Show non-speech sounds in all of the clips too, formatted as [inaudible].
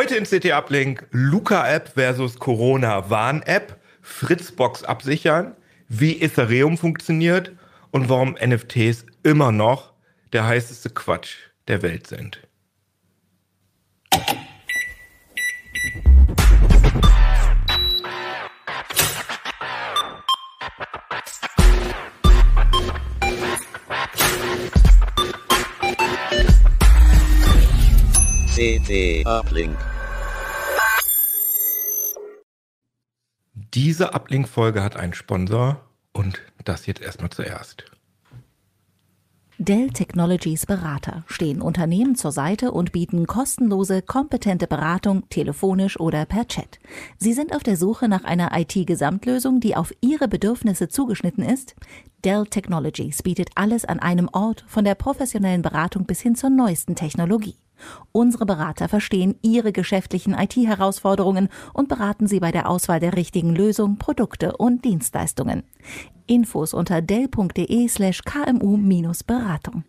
Heute in CT Uplink Luca-App versus Corona-Warn-App, Fritzbox absichern, wie Ethereum funktioniert und warum NFTs immer noch der heißeste Quatsch der Welt sind. CT Uplink. Diese Uplink-Folge hat einen Sponsor und das jetzt erstmal zuerst. Dell Technologies Berater stehen Unternehmen zur Seite und bieten kostenlose, kompetente Beratung telefonisch oder per Chat. Sie sind auf der Suche nach einer IT-Gesamtlösung, die auf Ihre Bedürfnisse zugeschnitten ist? Dell Technologies bietet alles an einem Ort, von der professionellen Beratung bis hin zur neuesten Technologie. Unsere Berater verstehen Ihre geschäftlichen IT-Herausforderungen und beraten Sie bei der Auswahl der richtigen Lösung, Produkte und Dienstleistungen. Infos unter dell.de slash kmu-beratung.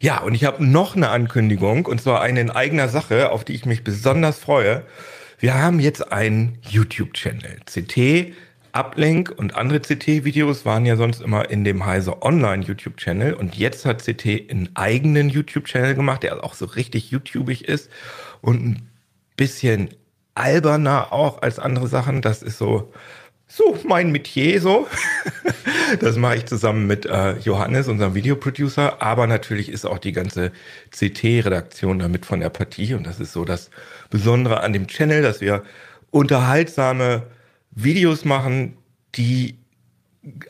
Ja, und ich habe noch eine Ankündigung, und zwar eine in eigener Sache, auf die ich mich besonders freue. Wir haben jetzt einen YouTube-Channel, CT Uplink und andere CT-Videos waren ja sonst immer in dem Heise Online YouTube-Channel und jetzt hat CT einen eigenen YouTube-Channel gemacht, der auch so richtig YouTubig ist und ein bisschen alberner auch als andere Sachen. Das ist so, so mein Metier so. [laughs] das mache ich zusammen mit äh, Johannes, unserem Videoproducer, aber natürlich ist auch die ganze CT-Redaktion damit von der Partie und das ist so das Besondere an dem Channel, dass wir unterhaltsame Videos machen, die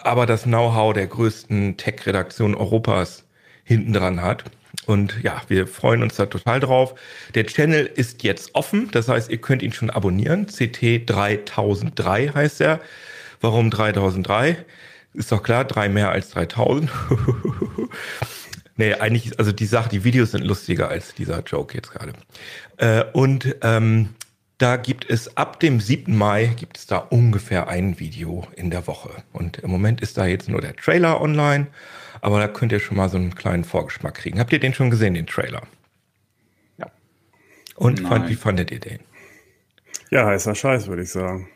aber das Know-how der größten Tech-Redaktion Europas hinten dran hat. Und ja, wir freuen uns da total drauf. Der Channel ist jetzt offen, das heißt, ihr könnt ihn schon abonnieren. CT 3003 heißt er. Warum 3003? Ist doch klar, drei mehr als 3000. [laughs] nee, eigentlich, also die Sache, die Videos sind lustiger als dieser Joke jetzt gerade. Äh, und ähm, da gibt es ab dem 7. Mai gibt es da ungefähr ein Video in der Woche. Und im Moment ist da jetzt nur der Trailer online, aber da könnt ihr schon mal so einen kleinen Vorgeschmack kriegen. Habt ihr den schon gesehen, den Trailer? Ja. Und fand, wie fandet ihr den? Ja, heißer Scheiß, würde ich sagen.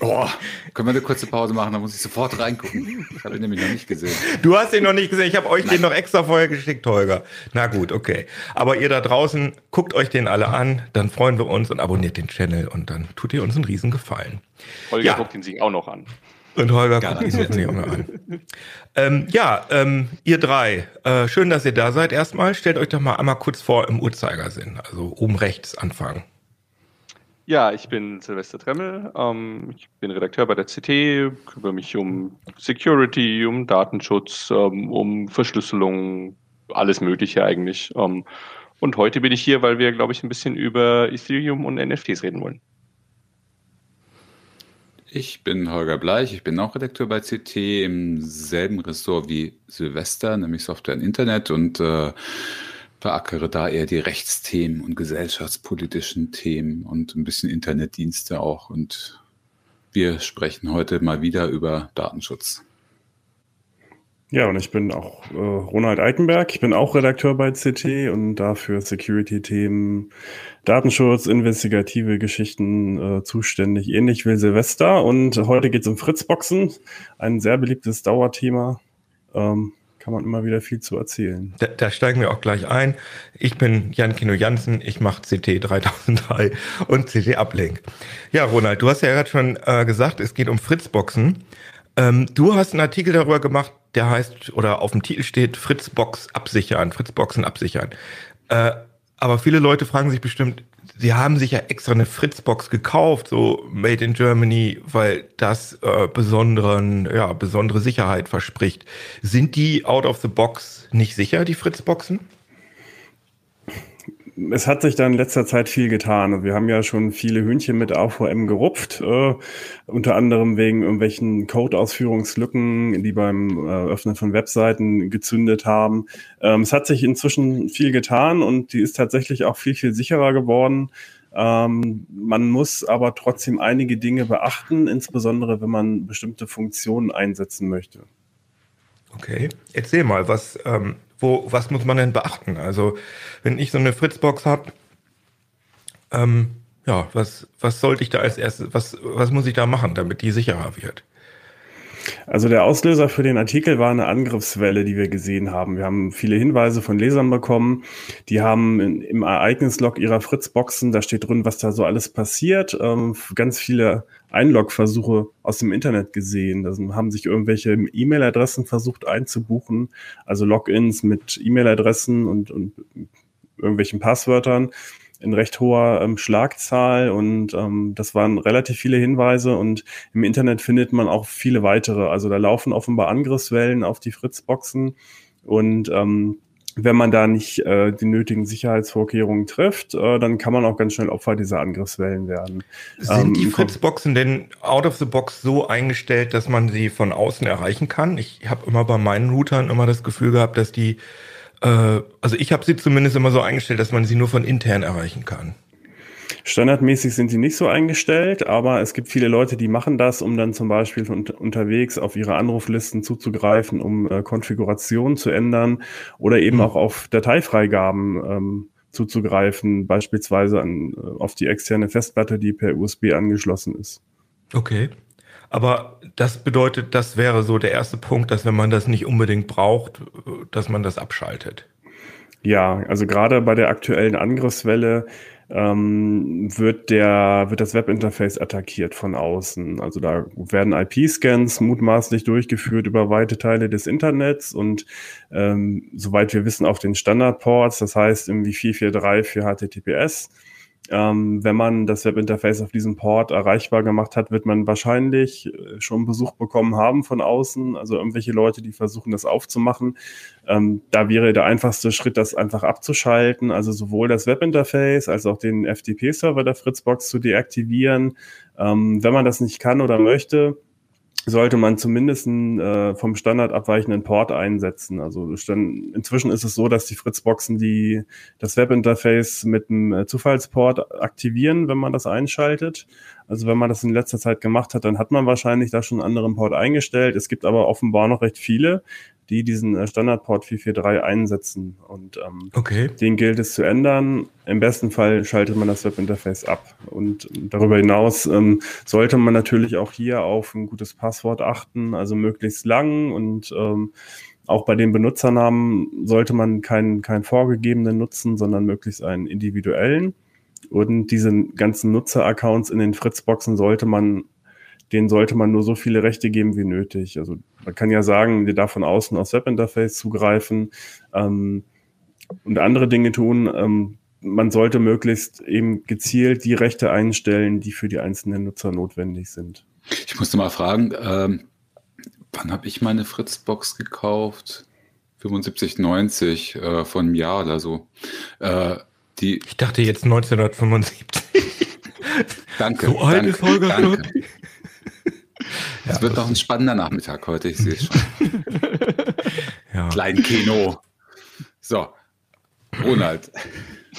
Oh, können wir eine kurze Pause machen? Da muss ich sofort reingucken. Ich habe ihn nämlich noch nicht gesehen. Du hast ihn noch nicht gesehen. Ich habe euch Nein. den noch extra vorher geschickt, Holger. Na gut, okay. Aber ihr da draußen, guckt euch den alle an, dann freuen wir uns und abonniert den Channel und dann tut ihr uns einen riesen Gefallen. Holger ja. guckt ihn sich auch noch an. Und Holger guckt ihn sich auch noch an. Ähm, ja, ähm, ihr drei, äh, schön, dass ihr da seid. Erstmal stellt euch doch mal einmal kurz vor im Uhrzeigersinn. Also oben rechts anfangen. Ja, ich bin Silvester Tremmel. Ähm, ich bin Redakteur bei der CT, kümmere mich um Security, um Datenschutz, ähm, um Verschlüsselung, alles Mögliche eigentlich. Ähm, und heute bin ich hier, weil wir, glaube ich, ein bisschen über Ethereum und NFTs reden wollen. Ich bin Holger Bleich, ich bin auch Redakteur bei CT im selben Ressort wie Silvester, nämlich Software und Internet und äh, verackere da eher die Rechtsthemen und gesellschaftspolitischen Themen und ein bisschen Internetdienste auch. Und wir sprechen heute mal wieder über Datenschutz. Ja, und ich bin auch äh, Ronald Eikenberg. Ich bin auch Redakteur bei CT und dafür Security-Themen, Datenschutz, investigative Geschichten äh, zuständig, ähnlich wie Silvester. Und heute geht es um Fritzboxen, ein sehr beliebtes Dauerthema. Ähm, kann man immer wieder viel zu erzählen. Da, da steigen wir auch gleich ein. Ich bin Jan Kino Jansen, ich mache CT 3003 und CT Uplink. Ja, Ronald, du hast ja gerade schon äh, gesagt, es geht um Fritzboxen. Ähm, du hast einen Artikel darüber gemacht, der heißt, oder auf dem Titel steht Fritzbox absichern, Fritzboxen absichern. Äh, aber viele Leute fragen sich bestimmt, sie haben sich ja extra eine Fritzbox gekauft, so Made in Germany, weil das äh, besonderen, ja, besondere Sicherheit verspricht. Sind die out of the box nicht sicher, die Fritzboxen? Es hat sich da in letzter Zeit viel getan. Also wir haben ja schon viele Hühnchen mit AVM gerupft, äh, unter anderem wegen irgendwelchen Code-Ausführungslücken, die beim äh, Öffnen von Webseiten gezündet haben. Ähm, es hat sich inzwischen viel getan und die ist tatsächlich auch viel, viel sicherer geworden. Ähm, man muss aber trotzdem einige Dinge beachten, insbesondere wenn man bestimmte Funktionen einsetzen möchte. Okay, erzähl mal, was, ähm, wo, was muss man denn beachten? Also, wenn ich so eine Fritzbox habe, Ähm, ja, was, was sollte ich da als erstes, was, was muss ich da machen, damit die sicherer wird? Also der Auslöser für den Artikel war eine Angriffswelle, die wir gesehen haben. Wir haben viele Hinweise von Lesern bekommen. Die haben in, im Ereignislog ihrer Fritzboxen, da steht drin, was da so alles passiert, ähm, ganz viele Einlogversuche aus dem Internet gesehen. Da haben sich irgendwelche E-Mail-Adressen versucht einzubuchen, also Logins mit E-Mail-Adressen und, und irgendwelchen Passwörtern in recht hoher ähm, Schlagzahl und ähm, das waren relativ viele Hinweise und im Internet findet man auch viele weitere. Also da laufen offenbar Angriffswellen auf die Fritzboxen und ähm, wenn man da nicht äh, die nötigen Sicherheitsvorkehrungen trifft, äh, dann kann man auch ganz schnell Opfer dieser Angriffswellen werden. Sind ähm, die Fritzboxen denn out of the box so eingestellt, dass man sie von außen erreichen kann? Ich habe immer bei meinen Routern immer das Gefühl gehabt, dass die äh, also ich habe sie zumindest immer so eingestellt, dass man sie nur von intern erreichen kann. Standardmäßig sind sie nicht so eingestellt, aber es gibt viele Leute, die machen das, um dann zum Beispiel von unterwegs auf ihre Anruflisten zuzugreifen, um äh, Konfigurationen zu ändern oder eben mhm. auch auf Dateifreigaben ähm, zuzugreifen, beispielsweise an, äh, auf die externe Festplatte, die per USB angeschlossen ist. Okay. Aber das bedeutet, das wäre so der erste Punkt, dass wenn man das nicht unbedingt braucht, dass man das abschaltet. Ja, also gerade bei der aktuellen Angriffswelle ähm, wird der wird das Webinterface attackiert von außen. Also da werden IP-Scans mutmaßlich durchgeführt über weite Teile des Internets und ähm, soweit wir wissen auch den Standardports, das heißt irgendwie 443 für HTTPS ähm, wenn man das Webinterface auf diesem Port erreichbar gemacht hat, wird man wahrscheinlich äh, schon Besuch bekommen haben von außen, also irgendwelche Leute, die versuchen, das aufzumachen. Ähm, da wäre der einfachste Schritt, das einfach abzuschalten, also sowohl das Webinterface als auch den FTP-Server der Fritzbox zu deaktivieren. Ähm, wenn man das nicht kann oder möchte, sollte man zumindest einen äh, vom Standard abweichenden Port einsetzen. Also inzwischen ist es so, dass die Fritzboxen die das Webinterface mit einem äh, Zufallsport aktivieren, wenn man das einschaltet. Also wenn man das in letzter Zeit gemacht hat, dann hat man wahrscheinlich da schon einen anderen Port eingestellt. Es gibt aber offenbar noch recht viele, die diesen äh, Standardport 443 einsetzen. Und ähm, okay. den gilt es zu ändern. Im besten Fall schaltet man das Webinterface ab. Und darüber hinaus ähm, sollte man natürlich auch hier auf ein gutes Passwort achten, also möglichst lang und ähm, auch bei den Benutzernamen sollte man keinen, keinen vorgegebenen nutzen, sondern möglichst einen individuellen. Und diese ganzen Nutzeraccounts in den Fritzboxen sollte man, denen sollte man nur so viele Rechte geben wie nötig. Also man kann ja sagen, wir darf von außen aufs Webinterface zugreifen ähm, und andere Dinge tun. Ähm, man sollte möglichst eben gezielt die Rechte einstellen, die für die einzelnen Nutzer notwendig sind. Ich musste mal fragen, ähm, wann habe ich meine Fritzbox gekauft? 75,90 äh, von einem Jahr oder so. Äh, die ich dachte jetzt 1975. danke. So alt ist Holger danke. Es ja, wird doch ein spannender Nachmittag heute, ich sehe es schon. [laughs] ja. Klein Kino. So, Ronald.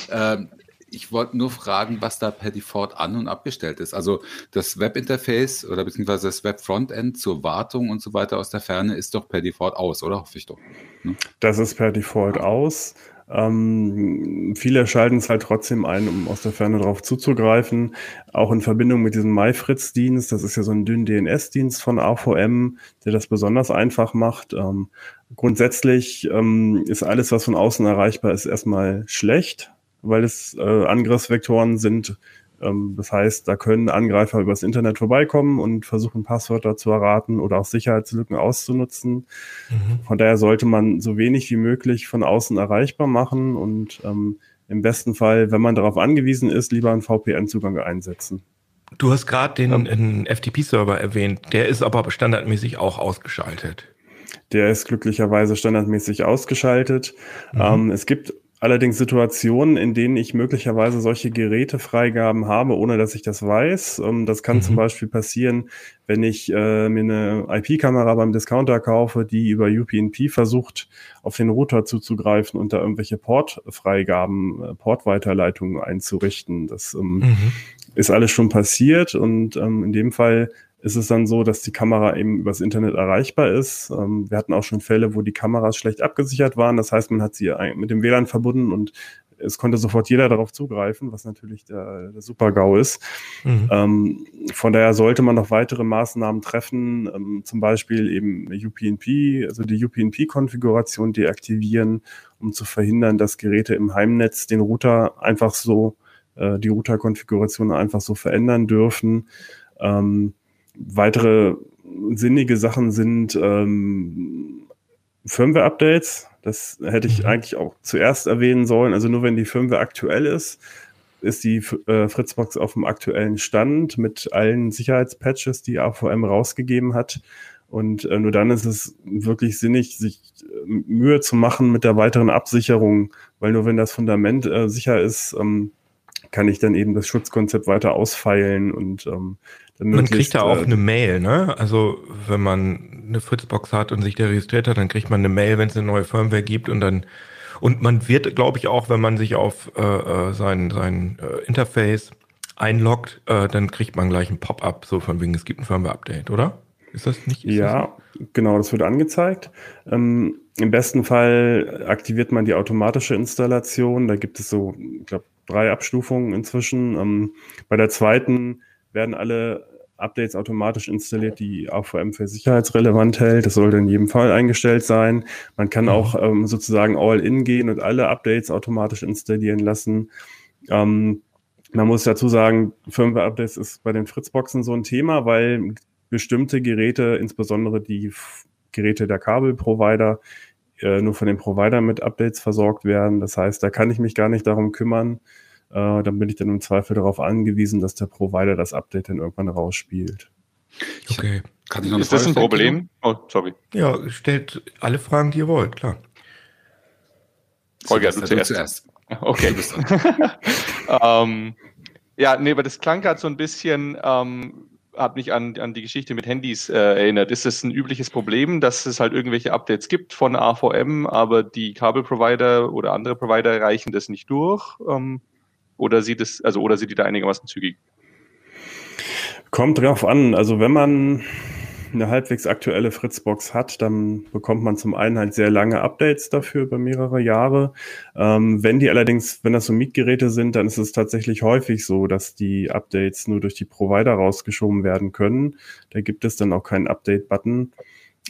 ähm, ich wollte nur fragen, was da per Default an- und abgestellt ist. Also das Webinterface oder beziehungsweise das Web-Frontend zur Wartung und so weiter aus der Ferne ist doch per Default aus, oder? Hoffe ich doch. Ne? Das ist per Default aus. Ähm, viele schalten es halt trotzdem ein, um aus der Ferne darauf zuzugreifen. Auch in Verbindung mit diesem MyFritz-Dienst, das ist ja so ein dünn DNS-Dienst von AVM, der das besonders einfach macht. Ähm, grundsätzlich ähm, ist alles, was von außen erreichbar ist, erstmal schlecht, weil es äh, Angriffsvektoren sind, das heißt, da können Angreifer übers Internet vorbeikommen und versuchen, Passwörter zu erraten oder auch Sicherheitslücken auszunutzen. Mhm. Von daher sollte man so wenig wie möglich von außen erreichbar machen und ähm, im besten Fall, wenn man darauf angewiesen ist, lieber einen VPN-Zugang einsetzen. Du hast gerade den, den FTP-Server erwähnt, der ist aber standardmäßig auch ausgeschaltet. Der ist glücklicherweise standardmäßig ausgeschaltet. Mhm. Ähm, es gibt allerdings Situationen, in denen ich möglicherweise solche Gerätefreigaben habe, ohne dass ich das weiß. Ähm, das kann mhm. zum Beispiel passieren, wenn ich äh, mir eine IP-Kamera beim Discounter kaufe, die über UPnP versucht, auf den Router zuzugreifen und da irgendwelche Portfreigaben, äh, Portweiterleitungen einzurichten. Das ähm, mhm. ist alles schon passiert und ähm, in dem Fall ist es dann so, dass die Kamera eben übers Internet erreichbar ist. Ähm, wir hatten auch schon Fälle, wo die Kameras schlecht abgesichert waren. Das heißt, man hat sie mit dem WLAN verbunden und es konnte sofort jeder darauf zugreifen, was natürlich der, der Super-GAU ist. Mhm. Ähm, von daher sollte man noch weitere Maßnahmen treffen, ähm, zum Beispiel eben UPnP, also die UPnP-Konfiguration deaktivieren, um zu verhindern, dass Geräte im Heimnetz den Router einfach so, äh, die Router-Konfiguration einfach so verändern dürfen. Ähm, weitere sinnige Sachen sind ähm, Firmware-Updates. Das hätte ich mhm. eigentlich auch zuerst erwähnen sollen. Also nur wenn die Firmware aktuell ist, ist die äh, Fritzbox auf dem aktuellen Stand mit allen Sicherheitspatches, die AVM rausgegeben hat. Und äh, nur dann ist es wirklich sinnig, sich äh, Mühe zu machen mit der weiteren Absicherung, weil nur wenn das Fundament äh, sicher ist, ähm, kann ich dann eben das Schutzkonzept weiter ausfeilen und ähm, man kriegt da auch äh, eine Mail, ne? Also wenn man eine Fritzbox hat und sich da registriert hat, dann kriegt man eine Mail, wenn es eine neue Firmware gibt und dann und man wird, glaube ich, auch, wenn man sich auf äh, äh, sein, sein äh, Interface einloggt, äh, dann kriegt man gleich ein Pop-up, so von wegen, es gibt ein Firmware-Update, oder? Ist das nicht? Ist ja, das genau, das wird angezeigt. Ähm, Im besten Fall aktiviert man die automatische Installation. Da gibt es so, ich glaube, drei Abstufungen inzwischen. Ähm, bei der zweiten werden alle Updates automatisch installiert, die AVM für sicherheitsrelevant hält. Das sollte in jedem Fall eingestellt sein. Man kann mhm. auch ähm, sozusagen all-in gehen und alle Updates automatisch installieren lassen. Ähm, man muss dazu sagen, Firmware-Updates ist bei den Fritzboxen so ein Thema, weil bestimmte Geräte, insbesondere die Geräte der Kabelprovider, äh, nur von den Provider mit Updates versorgt werden. Das heißt, da kann ich mich gar nicht darum kümmern. Äh, dann bin ich dann im Zweifel darauf angewiesen, dass der Provider das Update dann irgendwann rausspielt. Okay. Kann ich noch Ist das ein Problem? Oh, sorry. Ja, stellt alle Fragen, die ihr wollt, klar. Holger, du zuerst. zuerst. [laughs] Okay. [laughs] ähm, ja, nee, aber das klang gerade so ein bisschen, ähm, hat mich an, an die Geschichte mit Handys äh, erinnert. Ist es ein übliches Problem, dass es halt irgendwelche Updates gibt von AVM, aber die Kabelprovider oder andere Provider reichen das nicht durch? Ähm, oder sieht es, also oder sieht die da einigermaßen zügig? Kommt drauf an. Also wenn man eine halbwegs aktuelle Fritzbox hat, dann bekommt man zum einen halt sehr lange Updates dafür über mehrere Jahre. Ähm, wenn die allerdings, wenn das so Mietgeräte sind, dann ist es tatsächlich häufig so, dass die Updates nur durch die Provider rausgeschoben werden können. Da gibt es dann auch keinen Update-Button.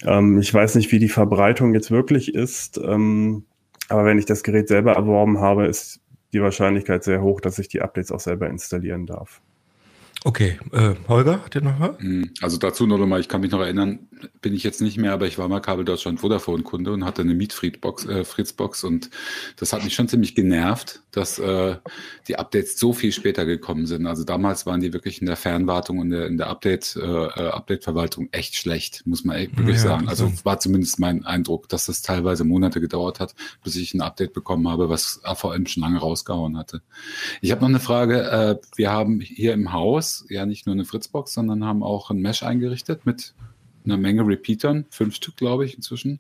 Ähm, ich weiß nicht, wie die Verbreitung jetzt wirklich ist, ähm, aber wenn ich das Gerät selber erworben habe, ist die Wahrscheinlichkeit sehr hoch, dass ich die Updates auch selber installieren darf. Okay, äh, Holger, hat ihr noch was? Hm, also dazu noch einmal, ich kann mich noch erinnern, bin ich jetzt nicht mehr, aber ich war mal Kabel Deutschland Vodafone Kunde und hatte eine Mietfriedbox, äh, Fritzbox und das hat mich schon ziemlich genervt, dass äh, die Updates so viel später gekommen sind. Also damals waren die wirklich in der Fernwartung und der, in der Update, äh, äh Update-Verwaltung echt schlecht, muss man echt wirklich ja, sagen. Also war zumindest mein Eindruck, dass das teilweise Monate gedauert hat, bis ich ein Update bekommen habe, was AVM schon lange rausgehauen hatte. Ich habe noch eine Frage. Äh, wir haben hier im Haus ja nicht nur eine Fritzbox, sondern haben auch ein Mesh eingerichtet mit einer Menge Repeatern, fünf Stück, glaube ich, inzwischen.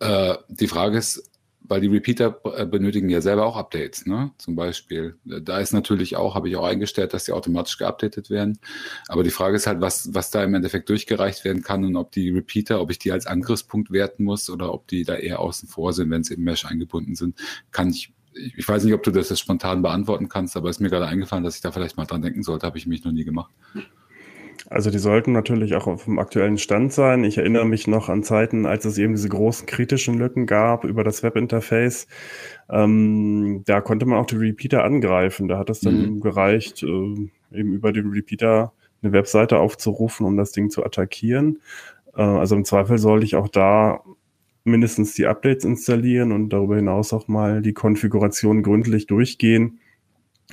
Äh, die Frage ist, weil die Repeater äh, benötigen ja selber auch Updates, ne? Zum Beispiel. Da ist natürlich auch, habe ich auch eingestellt, dass die automatisch geupdatet werden. Aber die Frage ist halt, was, was da im Endeffekt durchgereicht werden kann und ob die Repeater, ob ich die als Angriffspunkt werten muss oder ob die da eher außen vor sind, wenn sie im Mesh eingebunden sind, kann ich ich weiß nicht, ob du das jetzt spontan beantworten kannst, aber es ist mir gerade eingefallen, dass ich da vielleicht mal dran denken sollte, habe ich mich noch nie gemacht. Also die sollten natürlich auch auf dem aktuellen Stand sein. Ich erinnere mich noch an Zeiten, als es eben diese großen kritischen Lücken gab über das Webinterface. Ähm, da konnte man auch die Repeater angreifen. Da hat es dann mhm. gereicht, äh, eben über den Repeater eine Webseite aufzurufen, um das Ding zu attackieren. Äh, also im Zweifel sollte ich auch da mindestens die Updates installieren und darüber hinaus auch mal die Konfiguration gründlich durchgehen,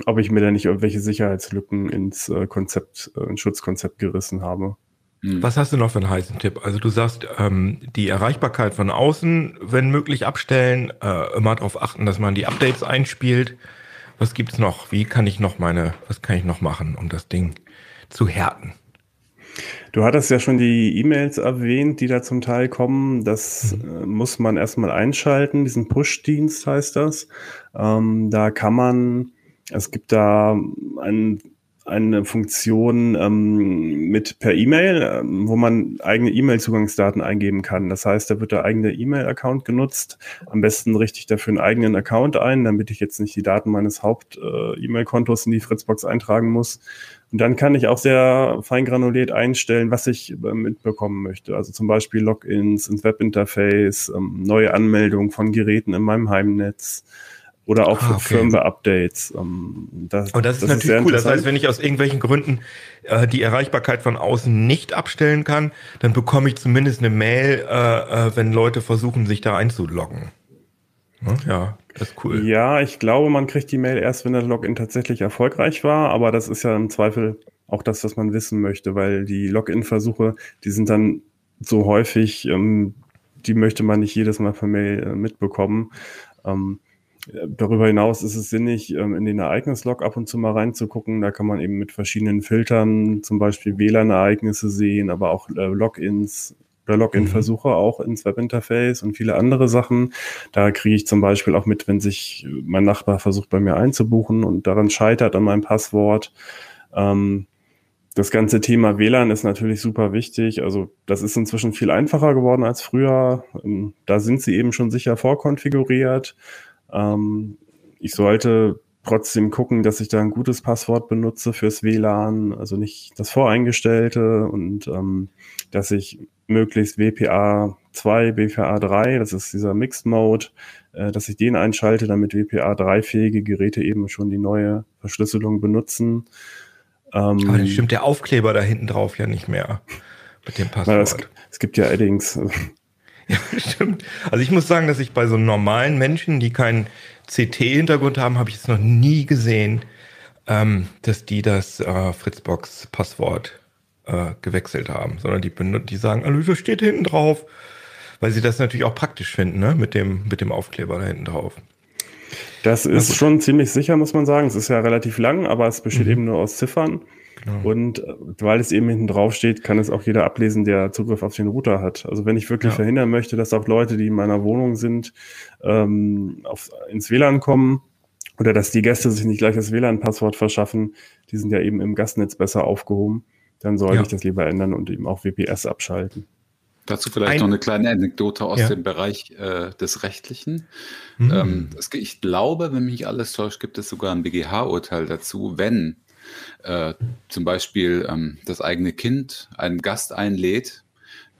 ob ich mir da nicht irgendwelche Sicherheitslücken ins äh, Konzept, äh, ins Schutzkonzept gerissen habe. Hm. Was hast du noch für einen heißen Tipp? Also du sagst, ähm, die Erreichbarkeit von außen, wenn möglich, abstellen, äh, immer darauf achten, dass man die Updates einspielt. Was gibt's noch? Wie kann ich noch meine, was kann ich noch machen, um das Ding zu härten? Du hattest ja schon die E-Mails erwähnt, die da zum Teil kommen. Das mhm. äh, muss man erstmal einschalten. Diesen Push-Dienst heißt das. Ähm, da kann man, es gibt da einen eine Funktion ähm, mit per E-Mail, ähm, wo man eigene E-Mail-Zugangsdaten eingeben kann. Das heißt, da wird der eigene E-Mail-Account genutzt. Am besten richte ich dafür einen eigenen Account ein, damit ich jetzt nicht die Daten meines Haupt-E-Mail-Kontos äh, in die Fritzbox eintragen muss. Und dann kann ich auch sehr feingranuliert einstellen, was ich äh, mitbekommen möchte. Also zum Beispiel Logins ins Webinterface, ähm, neue Anmeldungen von Geräten in meinem Heimnetz oder auch ah, okay. Firmware-Updates. Ähm, das, Und das ist das natürlich ist cool. Das heißt, wenn ich aus irgendwelchen Gründen äh, die Erreichbarkeit von außen nicht abstellen kann, dann bekomme ich zumindest eine Mail, äh, äh, wenn Leute versuchen, sich da einzuloggen. Ja, das ist cool. Ja, ich glaube, man kriegt die Mail erst, wenn der Login tatsächlich erfolgreich war, aber das ist ja im Zweifel auch das, was man wissen möchte, weil die Login-Versuche, die sind dann so häufig, ähm, die möchte man nicht jedes Mal per Mail äh, mitbekommen. Ähm, Darüber hinaus ist es sinnig, ähm, in den Ereignislog ab und zu mal reinzugucken. Da kann man eben mit verschiedenen Filtern zum Beispiel WLAN-Ereignisse sehen, aber auch äh, Logins oder Login-Versuche mhm. auch ins Webinterface und viele andere Sachen. Da kriege ich zum Beispiel auch mit, wenn sich mein Nachbar versucht, bei mir einzubuchen und daran scheitert an meinem Passwort. Ähm, das ganze Thema WLAN ist natürlich super wichtig. Also das ist inzwischen viel einfacher geworden als früher. Ähm, da sind sie eben schon sicher vorkonfiguriert. Ähm, ich sollte trotzdem gucken, dass ich da ein gutes Passwort benutze fürs WLAN, also nicht das voreingestellte und ähm, dass ich möglichst WPA 2, WPA 3, das ist dieser Mixed Mode, äh, dass ich den einschalte, damit WPA 3 fähige Geräte eben schon die neue Verschlüsselung benutzen. Ähm, Aber dann stimmt der Aufkleber da hinten drauf ja nicht mehr mit dem Passwort. Es, es, gibt ja Eddings. [laughs] Ja, stimmt. Also ich muss sagen, dass ich bei so normalen Menschen, die keinen CT-Hintergrund haben, habe ich es noch nie gesehen, ähm, dass die das äh, Fritzbox-Passwort äh, gewechselt haben, sondern die, die sagen, also das steht hinten drauf, weil sie das natürlich auch praktisch finden, ne? mit, dem, mit dem Aufkleber da hinten drauf. Das ist schon ziemlich sicher, muss man sagen. Es ist ja relativ lang, aber es besteht mhm. eben nur aus Ziffern. Genau. Und äh, weil es eben hinten drauf steht, kann es auch jeder ablesen, der Zugriff auf den Router hat. Also wenn ich wirklich ja. verhindern möchte, dass auch Leute, die in meiner Wohnung sind, ähm, auf, ins WLAN kommen oder dass die Gäste sich nicht gleich das WLAN-Passwort verschaffen, die sind ja eben im Gastnetz besser aufgehoben, dann soll ja. ich das lieber ändern und eben auch WPS abschalten. Dazu vielleicht Ein, noch eine kleine Anekdote aus ja. dem Bereich äh, des Rechtlichen. Mhm. Ähm, es, ich glaube, wenn mich alles täuscht, gibt es sogar ein BGH-Urteil dazu, wenn äh, zum Beispiel ähm, das eigene Kind einen Gast einlädt,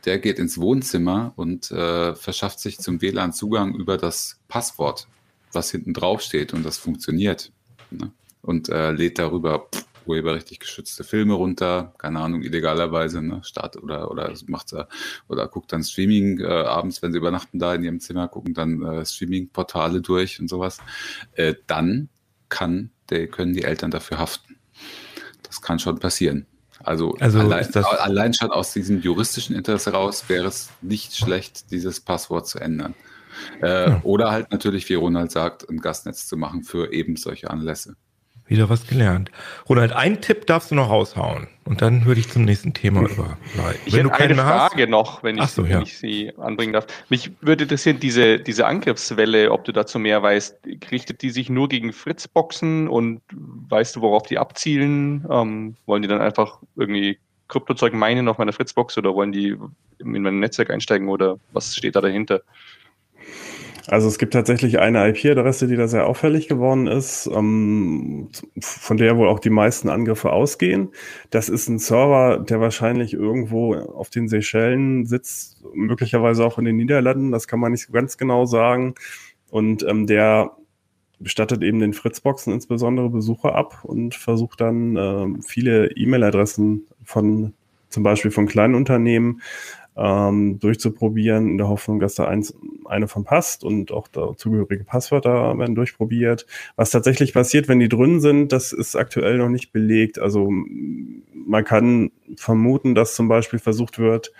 der geht ins Wohnzimmer und äh, verschafft sich zum WLAN-Zugang über das Passwort, was hinten drauf steht und das funktioniert. Ne? Und äh, lädt darüber urheberrechtlich geschützte Filme runter, keine Ahnung, illegalerweise, ne, Start oder oder macht er oder guckt dann Streaming äh, abends, wenn sie übernachten da in ihrem Zimmer, gucken dann äh, Streaming-Portale durch und sowas, äh, dann kann der, können die Eltern dafür haften. Das kann schon passieren. Also, also allein, allein, schon aus diesem juristischen Interesse raus wäre es nicht schlecht, dieses Passwort zu ändern. Äh, ja. Oder halt natürlich, wie Ronald sagt, ein Gastnetz zu machen für eben solche Anlässe. Wieder was gelernt. Ronald, einen Tipp darfst du noch raushauen und dann würde ich zum nächsten Thema überleiten. Ich wenn hätte eine Frage hast, noch, wenn, ich, so, ja. wenn ich, sie anbringen darf. Mich würde interessieren, diese, diese Angriffswelle, ob du dazu mehr weißt, richtet die sich nur gegen Fritzboxen und weißt du, worauf die abzielen? Ähm, wollen die dann einfach irgendwie Kryptozeug meinen auf meiner Fritzbox oder wollen die in mein Netzwerk einsteigen oder was steht da dahinter? Also es gibt tatsächlich eine IP-Adresse, die da sehr auffällig geworden ist, ähm, von der wohl auch die meisten Angriffe ausgehen. Das ist ein Server, der wahrscheinlich irgendwo auf den Seychellen sitzt, möglicherweise auch in den Niederlanden, das kann man nicht ganz genau sagen. Und ähm, der bestattet eben den Fritzboxen insbesondere Besucher ab und versucht dann äh, viele E-Mail-Adressen von zum Beispiel von kleinen Unternehmen ähm, durchzuprobieren, in der Hoffnung, dass da eins, eine von passt und auch dazugehörige Passwörter werden durchprobiert. Was tatsächlich passiert, wenn die drin sind, das ist aktuell noch nicht belegt. Also man kann vermuten, dass zum Beispiel versucht wird,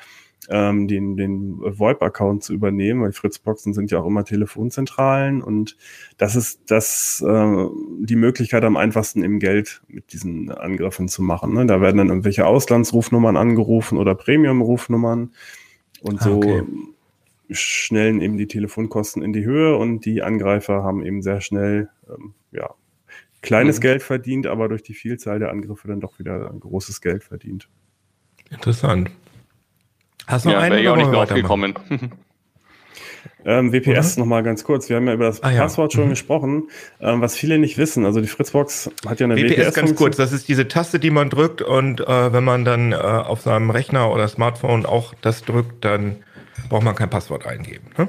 ähm, den, den VoIP-Account zu übernehmen, weil Fritzboxen sind ja auch immer Telefonzentralen und das ist das äh, die Möglichkeit am einfachsten im Geld mit diesen Angriffen zu machen. Ne? Da werden dann irgendwelche Auslandsrufnummern angerufen oder Premium-Rufnummern und so okay. schnellen eben die Telefonkosten in die Höhe und die Angreifer haben eben sehr schnell ähm, ja kleines mhm. Geld verdient, aber durch die Vielzahl der Angriffe dann doch wieder großes Geld verdient. Interessant. Hast du noch ja, einen? Wäre ich auch nicht drauf gekommen. [laughs] Ähm, WPS mhm. nochmal ganz kurz. Wir haben ja über das ah, Passwort ja. schon mhm. gesprochen. Ähm, was viele nicht wissen, also die Fritzbox hat ja eine WPS. WPS ganz kurz, das ist diese Taste, die man drückt und äh, wenn man dann äh, auf seinem Rechner oder Smartphone auch das drückt, dann braucht man kein Passwort eingeben. Ne?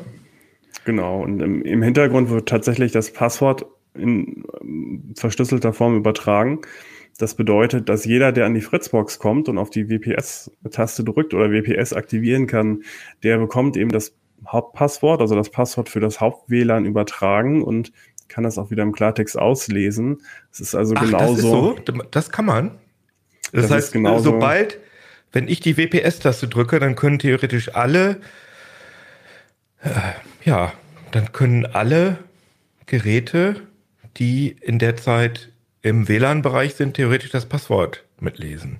Genau, und im, im, Hintergrund wird tatsächlich das Passwort in ähm, verschlüsselter Form übertragen. Das bedeutet, dass jeder, der an die Fritzbox kommt und auf die WPS-Taste drückt oder WPS aktivieren kann, der bekommt eben das Hauptpasswort, also das Passwort für das Haupt-WLAN übertragen und kann das auch wieder im Klartext auslesen. Es ist also Ach, genauso. Das, so? das kann man. Das, das heißt, genauso, sobald, wenn ich die WPS-Taste drücke, dann können theoretisch alle, äh, ja, dann können alle Geräte, die in der Zeit im WLAN-Bereich sind, theoretisch das Passwort mitlesen.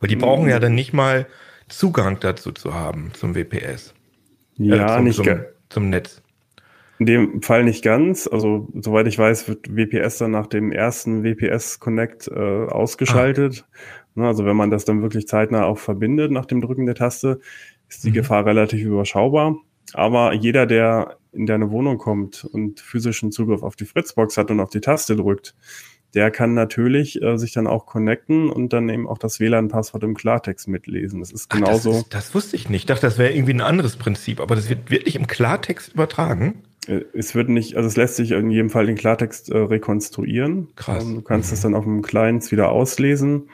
Weil die brauchen ja dann nicht mal Zugang dazu zu haben zum WPS. Ja, äh, zum, nicht zum, zum Netz. In dem Fall nicht ganz. Also, soweit ich weiß, wird WPS dann nach dem ersten WPS Connect äh, ausgeschaltet. Ah. Also, wenn man das dann wirklich zeitnah auch verbindet nach dem Drücken der Taste, ist die mhm. Gefahr relativ überschaubar. Aber jeder, der in deine Wohnung kommt und physischen Zugriff auf die Fritzbox hat und auf die Taste drückt, der kann natürlich äh, sich dann auch connecten und dann eben auch das WLAN-Passwort im Klartext mitlesen. Das ist genauso. Ach, das, ist, das, wusste ich nicht. Ich dachte, das wäre irgendwie ein anderes Prinzip, aber das wird wirklich im Klartext übertragen. Äh, es wird nicht, also es lässt sich in jedem Fall den Klartext äh, rekonstruieren. Krass. du kannst es mhm. dann auf dem Clients wieder auslesen.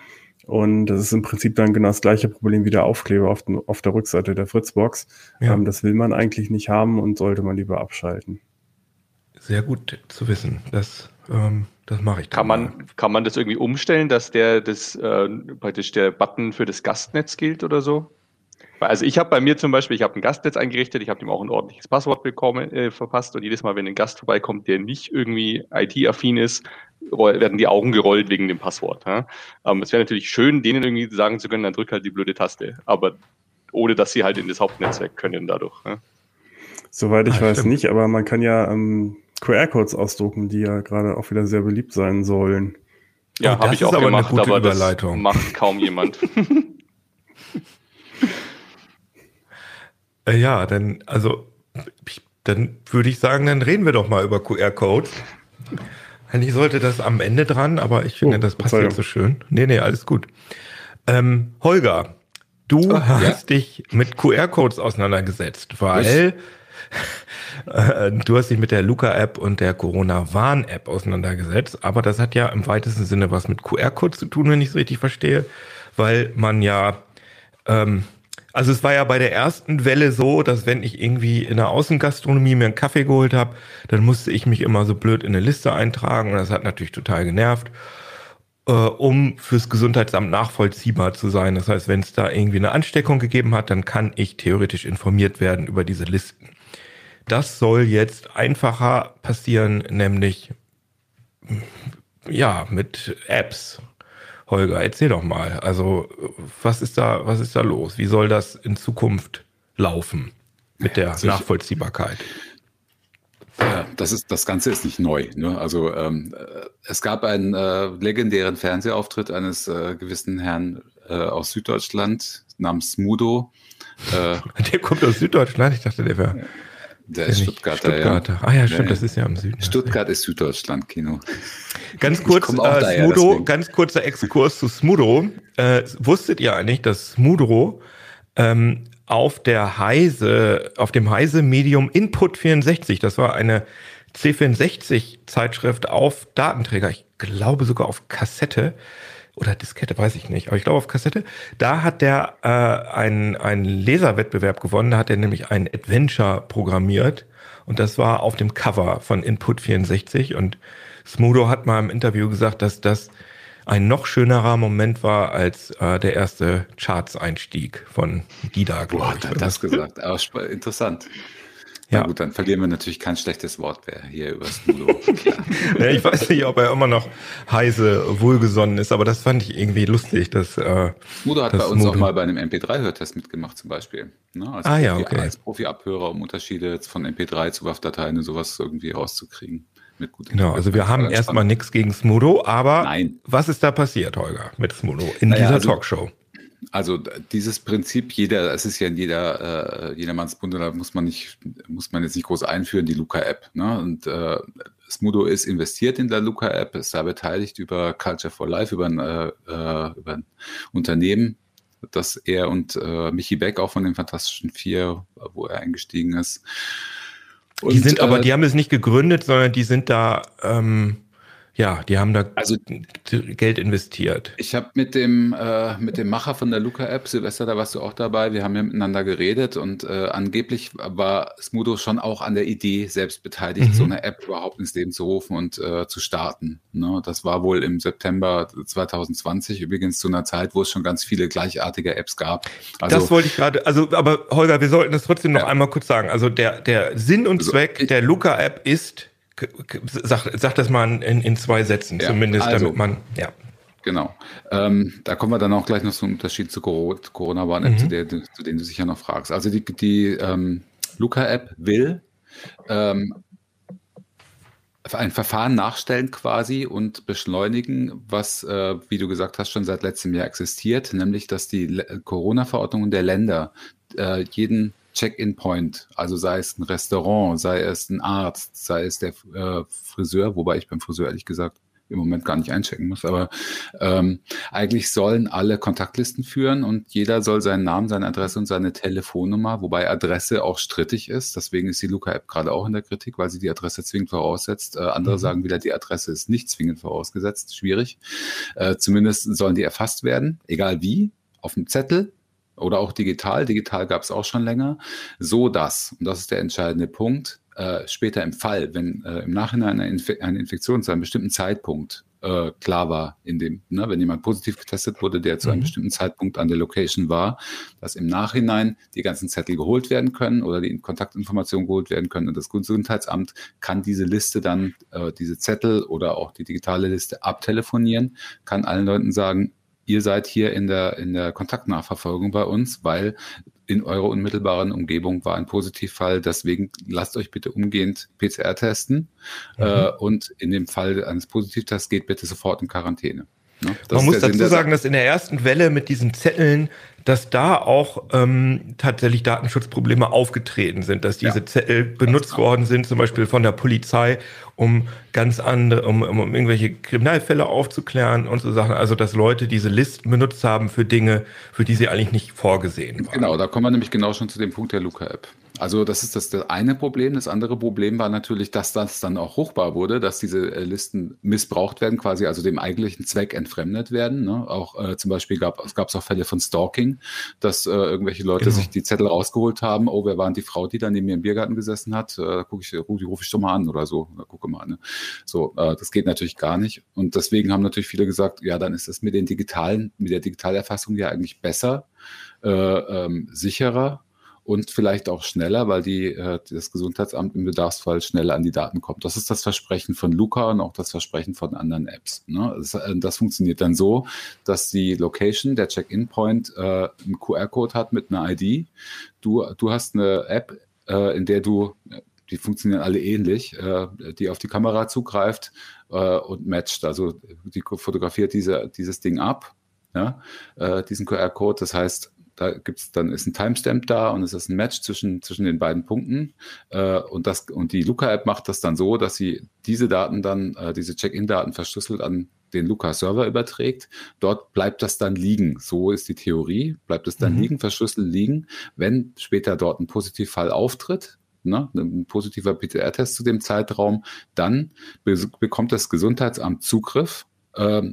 Und das ist im Prinzip dann genau das gleiche Problem wie der Aufkleber auf, den, auf der Rückseite der Fritzbox. Ja. Ähm, das will man eigentlich nicht haben und sollte man lieber abschalten. Sehr gut zu wissen. Das ähm, das mache ich. Kann man, kann man das irgendwie umstellen, dass der das äh, praktisch der Button für das Gastnetz gilt oder so? Also ich habe bei mir zum Beispiel, ich habe ein Gastnetz eingerichtet, ich habe ihm auch ein ordentliches Passwort bekommen, äh, verpasst und jedes Mal, wenn ein Gast vorbeikommt, der nicht irgendwie IT-affin ist, werden die Augen gerollt wegen dem Passwort. Ja? Ähm, es wäre natürlich schön, denen irgendwie sagen zu können, dann drück halt die blöde Taste, aber ohne dass sie halt in das Hauptnetzwerk können dadurch. Ja? Soweit ich ah, weiß stimmt. nicht, aber man kann ja ähm, QR-Codes ausdrucken, die ja gerade auch wieder sehr beliebt sein sollen. Ja, oh, habe ich auch aber gemacht, eine gute aber Überleitung. das macht kaum jemand. [laughs] Äh, ja, dann, also, dann würde ich sagen, dann reden wir doch mal über QR-Codes. Eigentlich sollte das am Ende dran, aber ich finde, oh, das passt jetzt so schön. Nee, nee, alles gut. Ähm, Holger, du oh, hast ja? dich mit QR-Codes auseinandergesetzt, weil äh, du hast dich mit der Luca-App und der Corona-Warn-App auseinandergesetzt, aber das hat ja im weitesten Sinne was mit QR-Codes zu tun, wenn ich es richtig verstehe, weil man ja, ähm, also es war ja bei der ersten Welle so, dass wenn ich irgendwie in der Außengastronomie mir einen Kaffee geholt habe, dann musste ich mich immer so blöd in eine Liste eintragen und das hat natürlich total genervt äh, um fürs Gesundheitsamt nachvollziehbar zu sein. Das heißt, wenn es da irgendwie eine Ansteckung gegeben hat, dann kann ich theoretisch informiert werden über diese Listen. Das soll jetzt einfacher passieren, nämlich ja, mit Apps. Holger, erzähl doch mal. Also, was ist da, was ist da los? Wie soll das in Zukunft laufen mit der also Nachvollziehbarkeit? Ja, das ist das Ganze ist nicht neu. Ne? Also ähm, äh, es gab einen äh, legendären Fernsehauftritt eines äh, gewissen Herrn äh, aus Süddeutschland namens Mudo. Äh, [laughs] der kommt aus Süddeutschland. Ich dachte, der wäre der ist Stuttgarter, Stuttgarter. Ja. Ah ja, stimmt, das ist ja im Süden. Stuttgart ist Süddeutschland, Kino. Ganz kurz, äh, Smudo, ganz kurzer Exkurs zu Smudo. Äh, wusstet ihr eigentlich, dass Smudo ähm, auf der Heise, auf dem Heise Medium Input 64, das war eine C64 Zeitschrift auf Datenträger, ich glaube sogar auf Kassette, oder Diskette, weiß ich nicht, aber ich glaube auf Kassette. Da hat der äh, einen, einen Leserwettbewerb gewonnen, da hat er nämlich ein Adventure programmiert und das war auf dem Cover von Input 64 und Smudo hat mal im Interview gesagt, dass das ein noch schönerer Moment war als äh, der erste Charts-Einstieg von Gida, ich. Hat das gesagt, aber interessant. Ja. Na gut, dann verlieren wir natürlich kein schlechtes Wort mehr hier über Smudo. [laughs] [laughs] ja, ich weiß nicht, ob er immer noch heise wohlgesonnen ist, aber das fand ich irgendwie lustig. Dass, äh, Smudo hat bei uns Smudo auch mal bei einem MP3-Hörtest mitgemacht zum Beispiel. Ne? Als ah ja, okay. Als Profi-Abhörer, um Unterschiede von MP3 zu WAV-Dateien und sowas irgendwie rauszukriegen. mit gut. Genau, also wir haben erstmal nichts gegen Smudo, aber Nein. was ist da passiert, Holger, mit Smudo in naja, dieser also, Talkshow? Also dieses Prinzip, jeder, es ist ja in jeder, äh, jedermanns Bund, da muss man nicht, muss man jetzt nicht groß einführen, die Luca-App. Ne? Und äh, Smudo ist investiert in der Luca-App, ist da beteiligt über Culture for Life, über ein, äh, äh über ein Unternehmen, das er und äh, Michi Beck auch von den Fantastischen Vier, wo er eingestiegen ist. Und, die sind aber, äh, die haben es nicht gegründet, sondern die sind da ähm, ja, die haben da also, Geld investiert. Ich habe mit dem äh, mit dem Macher von der Luca-App, Silvester, da warst du auch dabei, wir haben ja miteinander geredet und äh, angeblich war Smudo schon auch an der Idee selbst beteiligt, mhm. so eine App überhaupt ins Leben zu rufen und äh, zu starten. Ne? Das war wohl im September 2020, übrigens zu einer Zeit, wo es schon ganz viele gleichartige Apps gab. Also, das wollte ich gerade, also aber Holger, wir sollten das trotzdem noch ja. einmal kurz sagen. Also der, der Sinn und also, Zweck also, der Luca-App ist, Sag, sag das mal in, in zwei Sätzen, ja, zumindest, also, damit man, ja. Genau. Ähm, da kommen wir dann auch gleich noch zum Unterschied zu Corona-Warn-App, mhm. zu, der, zu denen du sicher noch fragst. Also die, die ähm, Luca-App will ähm, ein Verfahren nachstellen quasi und beschleunigen, was, äh, wie du gesagt hast, schon seit letztem Jahr existiert, nämlich dass die Corona-Verordnungen der Länder äh, jeden Check-in-Point, also sei es ein Restaurant, sei es ein Arzt, sei es der äh, Friseur, wobei ich beim Friseur ehrlich gesagt im Moment gar nicht einchecken muss, aber ähm, eigentlich sollen alle Kontaktlisten führen und jeder soll seinen Namen, seine Adresse und seine Telefonnummer, wobei Adresse auch strittig ist. Deswegen ist die Luca-App gerade auch in der Kritik, weil sie die Adresse zwingend voraussetzt. Äh, andere mhm. sagen wieder, die Adresse ist nicht zwingend vorausgesetzt. Schwierig. Äh, zumindest sollen die erfasst werden, egal wie, auf dem Zettel oder auch digital. Digital gab es auch schon länger. So dass, und das ist der entscheidende Punkt, äh, später im Fall, wenn äh, im Nachhinein eine, Inf eine, Infektion zu einem bestimmten Zeitpunkt äh, klar war, in dem, ne, wenn jemand positiv getestet wurde, der zu einem mhm. bestimmten Zeitpunkt an der Location war, dass im Nachhinein die ganzen Zettel geholt werden können oder die Kontaktinformationen geholt werden können. Und das Gesundheitsamt kann diese Liste dann, äh, diese Zettel oder auch die digitale Liste abtelefonieren, kann allen Leuten sagen, ihr seid hier in der, in der Kontaktnachverfolgung bei uns, weil in eurer unmittelbaren Umgebung war ein Positivfall. Deswegen lasst euch bitte umgehend PCR testen. Mhm. Äh, und in dem Fall eines Positivtests geht bitte sofort in Quarantäne. Ne? Man muss dazu sagen, dass in der ersten Welle mit diesen Zetteln dass da auch ähm, tatsächlich Datenschutzprobleme aufgetreten sind, dass diese ja. Zettel benutzt worden sind, zum Beispiel von der Polizei, um ganz andere, um, um irgendwelche Kriminalfälle aufzuklären und so Sachen. Also dass Leute diese Listen benutzt haben für Dinge, für die sie eigentlich nicht vorgesehen waren. Genau, da kommen wir nämlich genau schon zu dem Punkt der Luca-App. Also das ist das, das eine Problem. Das andere Problem war natürlich, dass das dann auch hochbar wurde, dass diese äh, Listen missbraucht werden, quasi also dem eigentlichen Zweck entfremdet werden. Ne? Auch äh, zum Beispiel gab es auch Fälle von Stalking, dass äh, irgendwelche Leute genau. sich die Zettel rausgeholt haben. Oh, wer war denn die Frau, die da neben mir im Biergarten gesessen hat? Äh, guck ich, die rufe ich doch mal an oder so. gucke mal. Ne? So, äh, das geht natürlich gar nicht. Und deswegen haben natürlich viele gesagt, ja, dann ist das mit den digitalen, mit der Digitalerfassung ja eigentlich besser, äh, ähm, sicherer und vielleicht auch schneller, weil die, äh, das Gesundheitsamt im Bedarfsfall schneller an die Daten kommt. Das ist das Versprechen von Luca und auch das Versprechen von anderen Apps. Ne? Das, äh, das funktioniert dann so, dass die Location, der Check-in-Point, äh, einen QR-Code hat mit einer ID. Du, du hast eine App, äh, in der du die funktionieren alle ähnlich, äh, die auf die Kamera zugreift äh, und matcht. Also die fotografiert diese, dieses Ding ab, ja, äh, diesen QR-Code. Das heißt, da gibt's dann ist ein Timestamp da und es ist ein Match zwischen, zwischen den beiden Punkten. Äh, und, das, und die Luca-App macht das dann so, dass sie diese Daten dann, äh, diese Check-in-Daten verschlüsselt an den Luca-Server überträgt. Dort bleibt das dann liegen. So ist die Theorie. Bleibt es dann mhm. liegen, verschlüsselt liegen. Wenn später dort ein Positivfall auftritt, ne, ein positiver PCR-Test zu dem Zeitraum, dann be bekommt das Gesundheitsamt Zugriff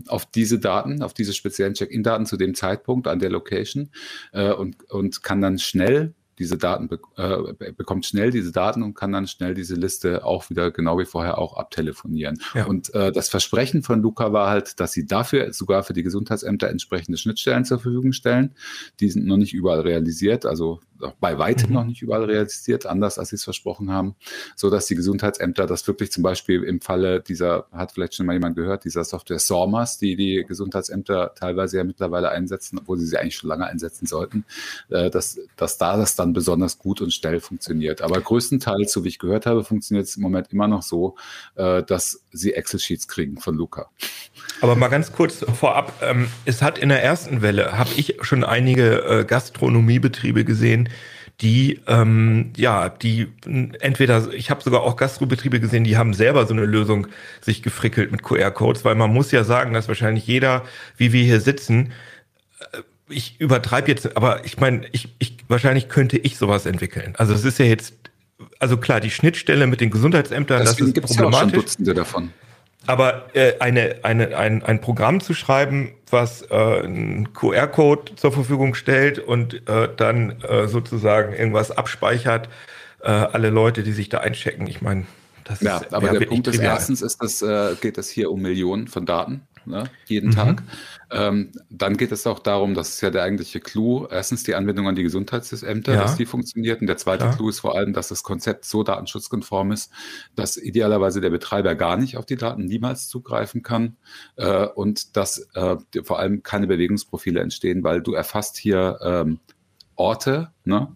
auf diese Daten, auf diese speziellen Check-in-Daten zu dem Zeitpunkt an der Location äh, und, und kann dann schnell diese Daten äh, bekommt schnell diese Daten und kann dann schnell diese Liste auch wieder genau wie vorher auch abtelefonieren. Ja. Und äh, das Versprechen von Luca war halt, dass sie dafür sogar für die Gesundheitsämter entsprechende Schnittstellen zur Verfügung stellen. Die sind noch nicht überall realisiert. Also bei weitem mhm. noch nicht überall realisiert, anders als sie es versprochen haben, so dass die Gesundheitsämter das wirklich zum Beispiel im Falle dieser, hat vielleicht schon mal jemand gehört, dieser Software SORMAS, die die Gesundheitsämter teilweise ja mittlerweile einsetzen, obwohl sie sie eigentlich schon lange einsetzen sollten, äh, dass, dass da das dann besonders gut und schnell funktioniert. Aber größtenteils, so wie ich gehört habe, funktioniert es im Moment immer noch so, äh, dass sie Excel-Sheets kriegen von Luca. Aber mal ganz kurz vorab, ähm, es hat in der ersten Welle, habe ich schon einige äh, Gastronomiebetriebe gesehen, die ähm, ja, die entweder, ich habe sogar auch Gastrobetriebe gesehen, die haben selber so eine Lösung sich gefrickelt mit QR-Codes, weil man muss ja sagen, dass wahrscheinlich jeder, wie wir hier sitzen, äh, ich übertreibe jetzt, aber ich meine, ich, ich wahrscheinlich könnte ich sowas entwickeln. Also es ist ja jetzt, also klar, die Schnittstelle mit den Gesundheitsämtern, Deswegen das ist problematisch. Ja auch schon Dutzende davon. Aber äh, eine, eine, ein, ein Programm zu schreiben, was äh, einen QR-Code zur Verfügung stellt und äh, dann äh, sozusagen irgendwas abspeichert, äh, alle Leute, die sich da einchecken, ich meine, das ja, ist aber der Punkt ist, erstens ist das, äh, geht es hier um Millionen von Daten ne, jeden mhm. Tag. Ähm, dann geht es auch darum, das ist ja der eigentliche Clou, erstens die Anwendung an die Gesundheitsämter, ja. dass die funktioniert. Und der zweite Klar. Clou ist vor allem, dass das Konzept so datenschutzkonform ist, dass idealerweise der Betreiber gar nicht auf die Daten niemals zugreifen kann äh, und dass äh, vor allem keine Bewegungsprofile entstehen, weil du erfasst hier ähm, Orte, ne?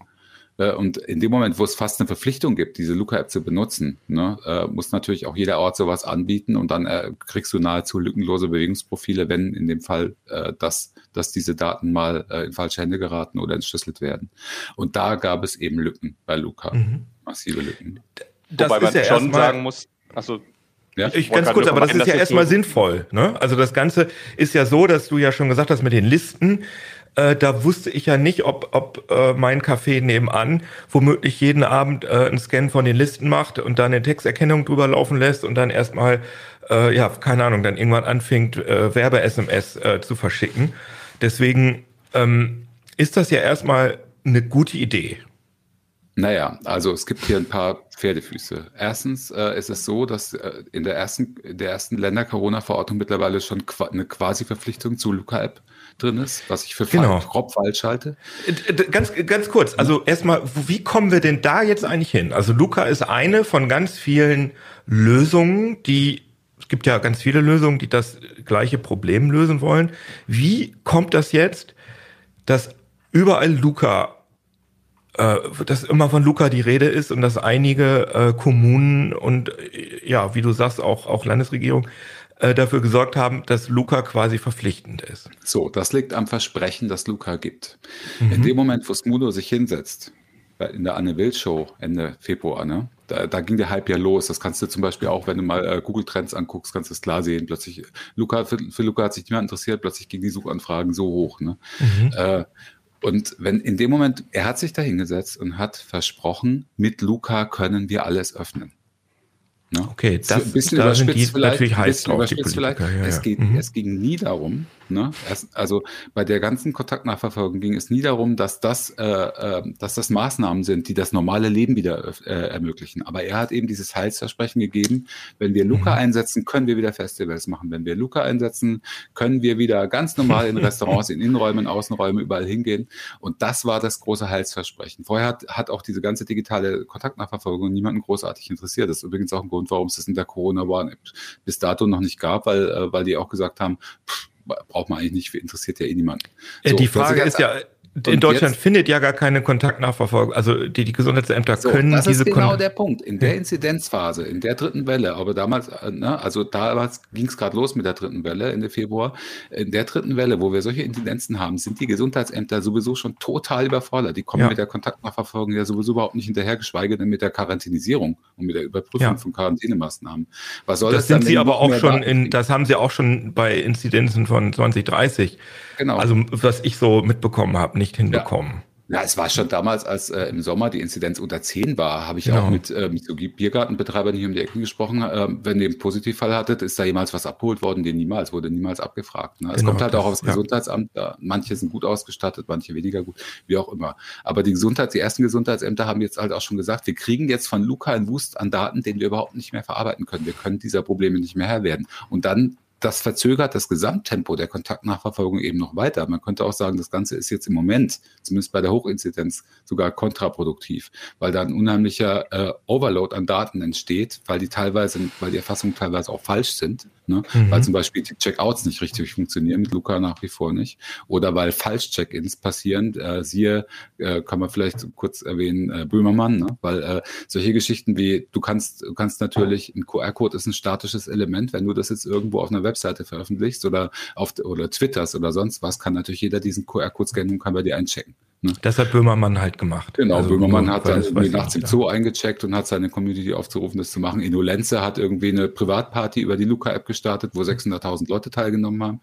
Äh, und in dem Moment, wo es fast eine Verpflichtung gibt, diese Luca-App zu benutzen, ne, äh, muss natürlich auch jeder Ort sowas anbieten und dann äh, kriegst du nahezu lückenlose Bewegungsprofile, wenn in dem Fall, äh, dass, dass diese Daten mal äh, in falsche Hände geraten oder entschlüsselt werden. Und da gab es eben Lücken bei Luca, mhm. massive Lücken. Das Wobei man ja schon sagen muss, also ja, ich, ganz kurz, aber das ist ja erstmal sinnvoll. Ne? Also das Ganze ist ja so, dass du ja schon gesagt hast mit den Listen, äh, da wusste ich ja nicht, ob, ob äh, mein Café nebenan womöglich jeden Abend äh, einen Scan von den Listen macht und dann eine Texterkennung drüber laufen lässt und dann erstmal, äh, ja, keine Ahnung, dann irgendwann anfängt, äh, Werbe-SMS äh, zu verschicken. Deswegen ähm, ist das ja erstmal eine gute Idee. Naja, also es gibt hier ein paar Pferdefüße. Erstens äh, ist es so, dass äh, in der ersten, der ersten Länder-Corona-Verordnung mittlerweile schon eine Quasi-Verpflichtung zu Luca-App drin ist, was ich für genau. grob falsch halte. Äh, ganz, ganz kurz, also erstmal, wie kommen wir denn da jetzt eigentlich hin? Also Luca ist eine von ganz vielen Lösungen, die es gibt ja ganz viele Lösungen, die das gleiche Problem lösen wollen. Wie kommt das jetzt, dass überall Luca äh, dass immer von Luca die Rede ist und dass einige äh, Kommunen und äh, ja, wie du sagst, auch, auch Landesregierung äh, dafür gesorgt haben, dass Luca quasi verpflichtend ist. So, das liegt am Versprechen, das Luca gibt. Mhm. In dem Moment, wo Smudo sich hinsetzt, in der Anne Will Show Ende Februar, ne? Da, da, ging der Hype ja los. Das kannst du zum Beispiel auch, wenn du mal äh, Google Trends anguckst, kannst du es klar sehen. Plötzlich, Luca, für, für Luca hat sich niemand interessiert, plötzlich gingen die Suchanfragen so hoch. Ne? Mhm. Äh, und wenn in dem Moment, er hat sich da hingesetzt und hat versprochen, mit Luca können wir alles öffnen. Ne? Okay, das, ein bisschen da sind die natürlich heiß drauf, die Politiker. Ja, ja. Es, geht, mhm. es ging nie darum, Ne? Also bei der ganzen Kontaktnachverfolgung ging es nie darum, dass das, äh, äh, dass das Maßnahmen sind, die das normale Leben wieder äh, ermöglichen. Aber er hat eben dieses Heilsversprechen gegeben, wenn wir Luca mhm. einsetzen, können wir wieder Festivals machen. Wenn wir Luca einsetzen, können wir wieder ganz normal in [laughs] Restaurants, in Innenräumen, Außenräumen, überall hingehen. Und das war das große Heilsversprechen. Vorher hat, hat auch diese ganze digitale Kontaktnachverfolgung niemanden großartig interessiert. Das ist übrigens auch ein Grund, warum es das in der Corona-Warn-App bis dato noch nicht gab, weil, äh, weil die auch gesagt haben, pff, braucht man eigentlich nicht, interessiert ja eh niemanden. So, die Frage ist ja, in Deutschland jetzt, findet ja gar keine Kontaktnachverfolgung. Also die, die Gesundheitsämter so, können das diese. Das ist genau Kon der Punkt. In der Inzidenzphase, in der dritten Welle, aber damals, äh, ne, also damals ging es gerade los mit der dritten Welle Ende Februar. In der dritten Welle, wo wir solche Inzidenzen haben, sind die Gesundheitsämter sowieso schon total überfordert. Die kommen ja. mit der Kontaktnachverfolgung ja sowieso überhaupt nicht hinterher, geschweige denn mit der Quarantänisierung und mit der Überprüfung ja. von Quarantänemaßnahmen. Was soll das, das sind sie aber auch schon in, das haben sie auch schon bei Inzidenzen von 2030 Genau. Also was ich so mitbekommen habe, nicht hinbekommen. Ja, es war schon damals, als äh, im Sommer die Inzidenz unter 10 war, habe ich genau. auch mit, äh, mit so Biergartenbetreibern hier um die Ecke gesprochen. Äh, wenn ihr einen Positivfall hattet, ist da jemals was abgeholt worden? Den niemals, wurde niemals abgefragt. Ne? Es genau, kommt halt das, auch aufs ja. Gesundheitsamt. Da, manche sind gut ausgestattet, manche weniger gut, wie auch immer. Aber die Gesundheit, die ersten Gesundheitsämter haben jetzt halt auch schon gesagt, wir kriegen jetzt von Luca einen Wust an Daten, den wir überhaupt nicht mehr verarbeiten können. Wir können dieser Probleme nicht mehr Herr werden. Und dann das verzögert das Gesamttempo der Kontaktnachverfolgung eben noch weiter. Man könnte auch sagen, das Ganze ist jetzt im Moment, zumindest bei der Hochinzidenz, sogar kontraproduktiv, weil da ein unheimlicher äh, Overload an Daten entsteht, weil die teilweise, weil die Erfassungen teilweise auch falsch sind, ne? Mhm. weil zum Beispiel die Checkouts nicht richtig funktionieren, mit Luca nach wie vor nicht, oder weil Falsch-Check-ins passieren. Äh, siehe, äh, kann man vielleicht kurz erwähnen, äh, Böhmermann, ne? weil äh, solche Geschichten wie, du kannst, du kannst natürlich, ein QR-Code ist ein statisches Element, wenn du das jetzt irgendwo auf einer Webseite veröffentlichst oder auf oder Twitters oder sonst was, kann natürlich jeder diesen QR-Code scannen und kann bei dir einchecken. Ne? Das hat Böhmermann halt gemacht. Genau, also Böhmermann hat dann irgendwie nachts im Zoo eingecheckt und hat seine Community aufgerufen, das zu machen. Innolenze hat irgendwie eine Privatparty über die Luca-App gestartet, wo 600.000 Leute teilgenommen haben.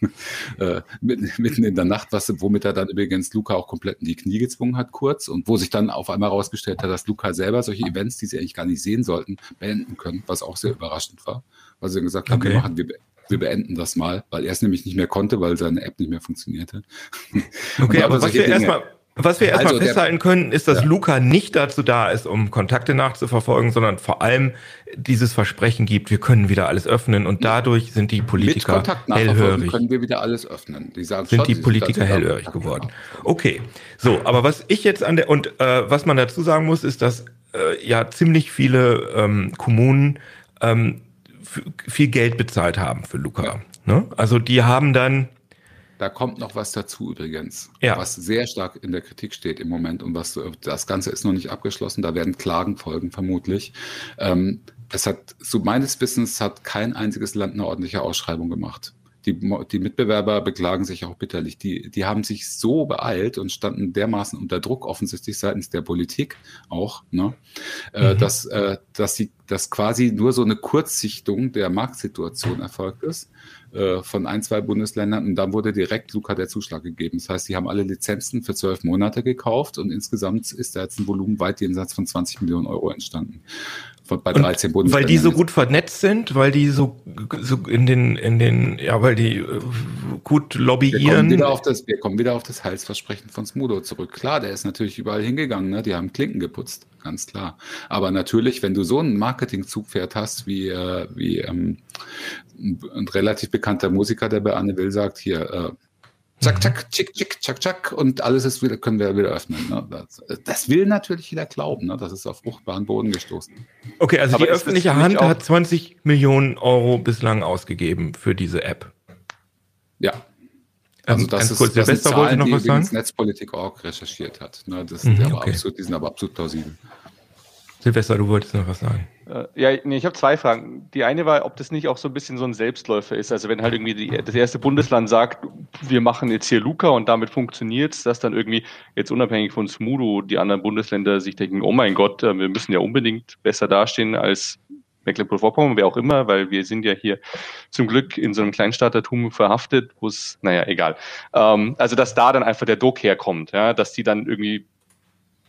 [laughs] äh, mitten, in der Nacht, was, womit er dann übrigens Luca auch komplett in die Knie gezwungen hat, kurz. Und wo sich dann auf einmal herausgestellt hat, dass Luca selber solche Events, die sie eigentlich gar nicht sehen sollten, beenden können, was auch sehr überraschend war. Weil sie gesagt haben, okay. wir machen, wir, wir beenden das mal, weil er es nämlich nicht mehr konnte, weil seine App nicht mehr funktionierte. [laughs] Okay, aber was wir erstmal was wir erstmal also festhalten können, ist, dass ja. Luca nicht dazu da ist, um Kontakte nachzuverfolgen, sondern vor allem dieses Versprechen gibt, wir können wieder alles öffnen und dadurch sind die Politiker hellhörig. können wir wieder alles öffnen. Die sagen sind schon, die Politiker hellhörig geworden. Okay, so, aber was ich jetzt an der und äh, was man dazu sagen muss, ist, dass äh, ja ziemlich viele ähm, Kommunen ähm, viel Geld bezahlt haben für Luca. Ja. Ne? Also die haben dann. Da kommt noch was dazu übrigens, ja. was sehr stark in der Kritik steht im Moment und was das Ganze ist noch nicht abgeschlossen. Da werden Klagen folgen vermutlich. Ähm, es hat, so meines Wissens, hat kein einziges Land eine ordentliche Ausschreibung gemacht die, die Mitbewerber beklagen sich auch bitterlich. Die, die haben sich so beeilt und standen dermaßen unter Druck, offensichtlich seitens der Politik auch, ne, äh, mhm. dass, äh, dass, sie, dass quasi nur so eine Kurzsichtung der Marktsituation erfolgt ist äh, von ein, zwei Bundesländern und dann wurde direkt Luca der Zuschlag gegeben. Das heißt, die haben alle Lizenzen für zwölf Monate gekauft und insgesamt ist da jetzt ein Volumen weit jenseits von 20 Millionen Euro entstanden bei 13 Bundesländern. Weil die so gut vernetzt sind, weil die so, so in den, in den, ja, weil die äh, gut lobbyieren. Wir kommen wieder auf das, wir kommen wieder auf das Heilsversprechen von Smudo zurück. Klar, der ist natürlich überall hingegangen, ne? Die haben Klinken geputzt, ganz klar. Aber natürlich, wenn du so einen Marketingzugpferd hast, wie, äh, wie ähm, ein relativ bekannter Musiker, der bei Anne Will sagt, hier, äh, Zack, zack, tschick, tschick, tschack, tschack und alles ist wieder, können wir wieder öffnen. Ne? Das, das, will natürlich jeder glauben, ne? das ist auf fruchtbaren Boden gestoßen. Okay, also Aber die öffentliche Hand hat 20 Millionen Euro bislang ausgegeben für diese App. Ja. Also ähm, das ist kurz, das Silvester Zahlen, wollte noch was sagen? Netzpolitik.org recherchiert hat. Ne? Das sind mhm, aber okay. absolut, die sind aber absolut plausibel. Silvester, du wolltest noch was sagen. Äh, ja, nee, ich habe zwei Fragen. Die eine war, ob das nicht auch so ein bisschen so ein Selbstläufer ist. Also wenn halt irgendwie die, das erste Bundesland sagt, wir machen jetzt hier Luca und damit funktioniert es, dass dann irgendwie jetzt unabhängig von Smudo die anderen Bundesländer sich denken, oh mein Gott, äh, wir müssen ja unbedingt besser dastehen als Mecklenburg-Vorpommern, wer auch immer, weil wir sind ja hier zum Glück in so einem Kleinstaatertum verhaftet, wo es, naja, egal. Ähm, also dass da dann einfach der Druck herkommt, ja, dass die dann irgendwie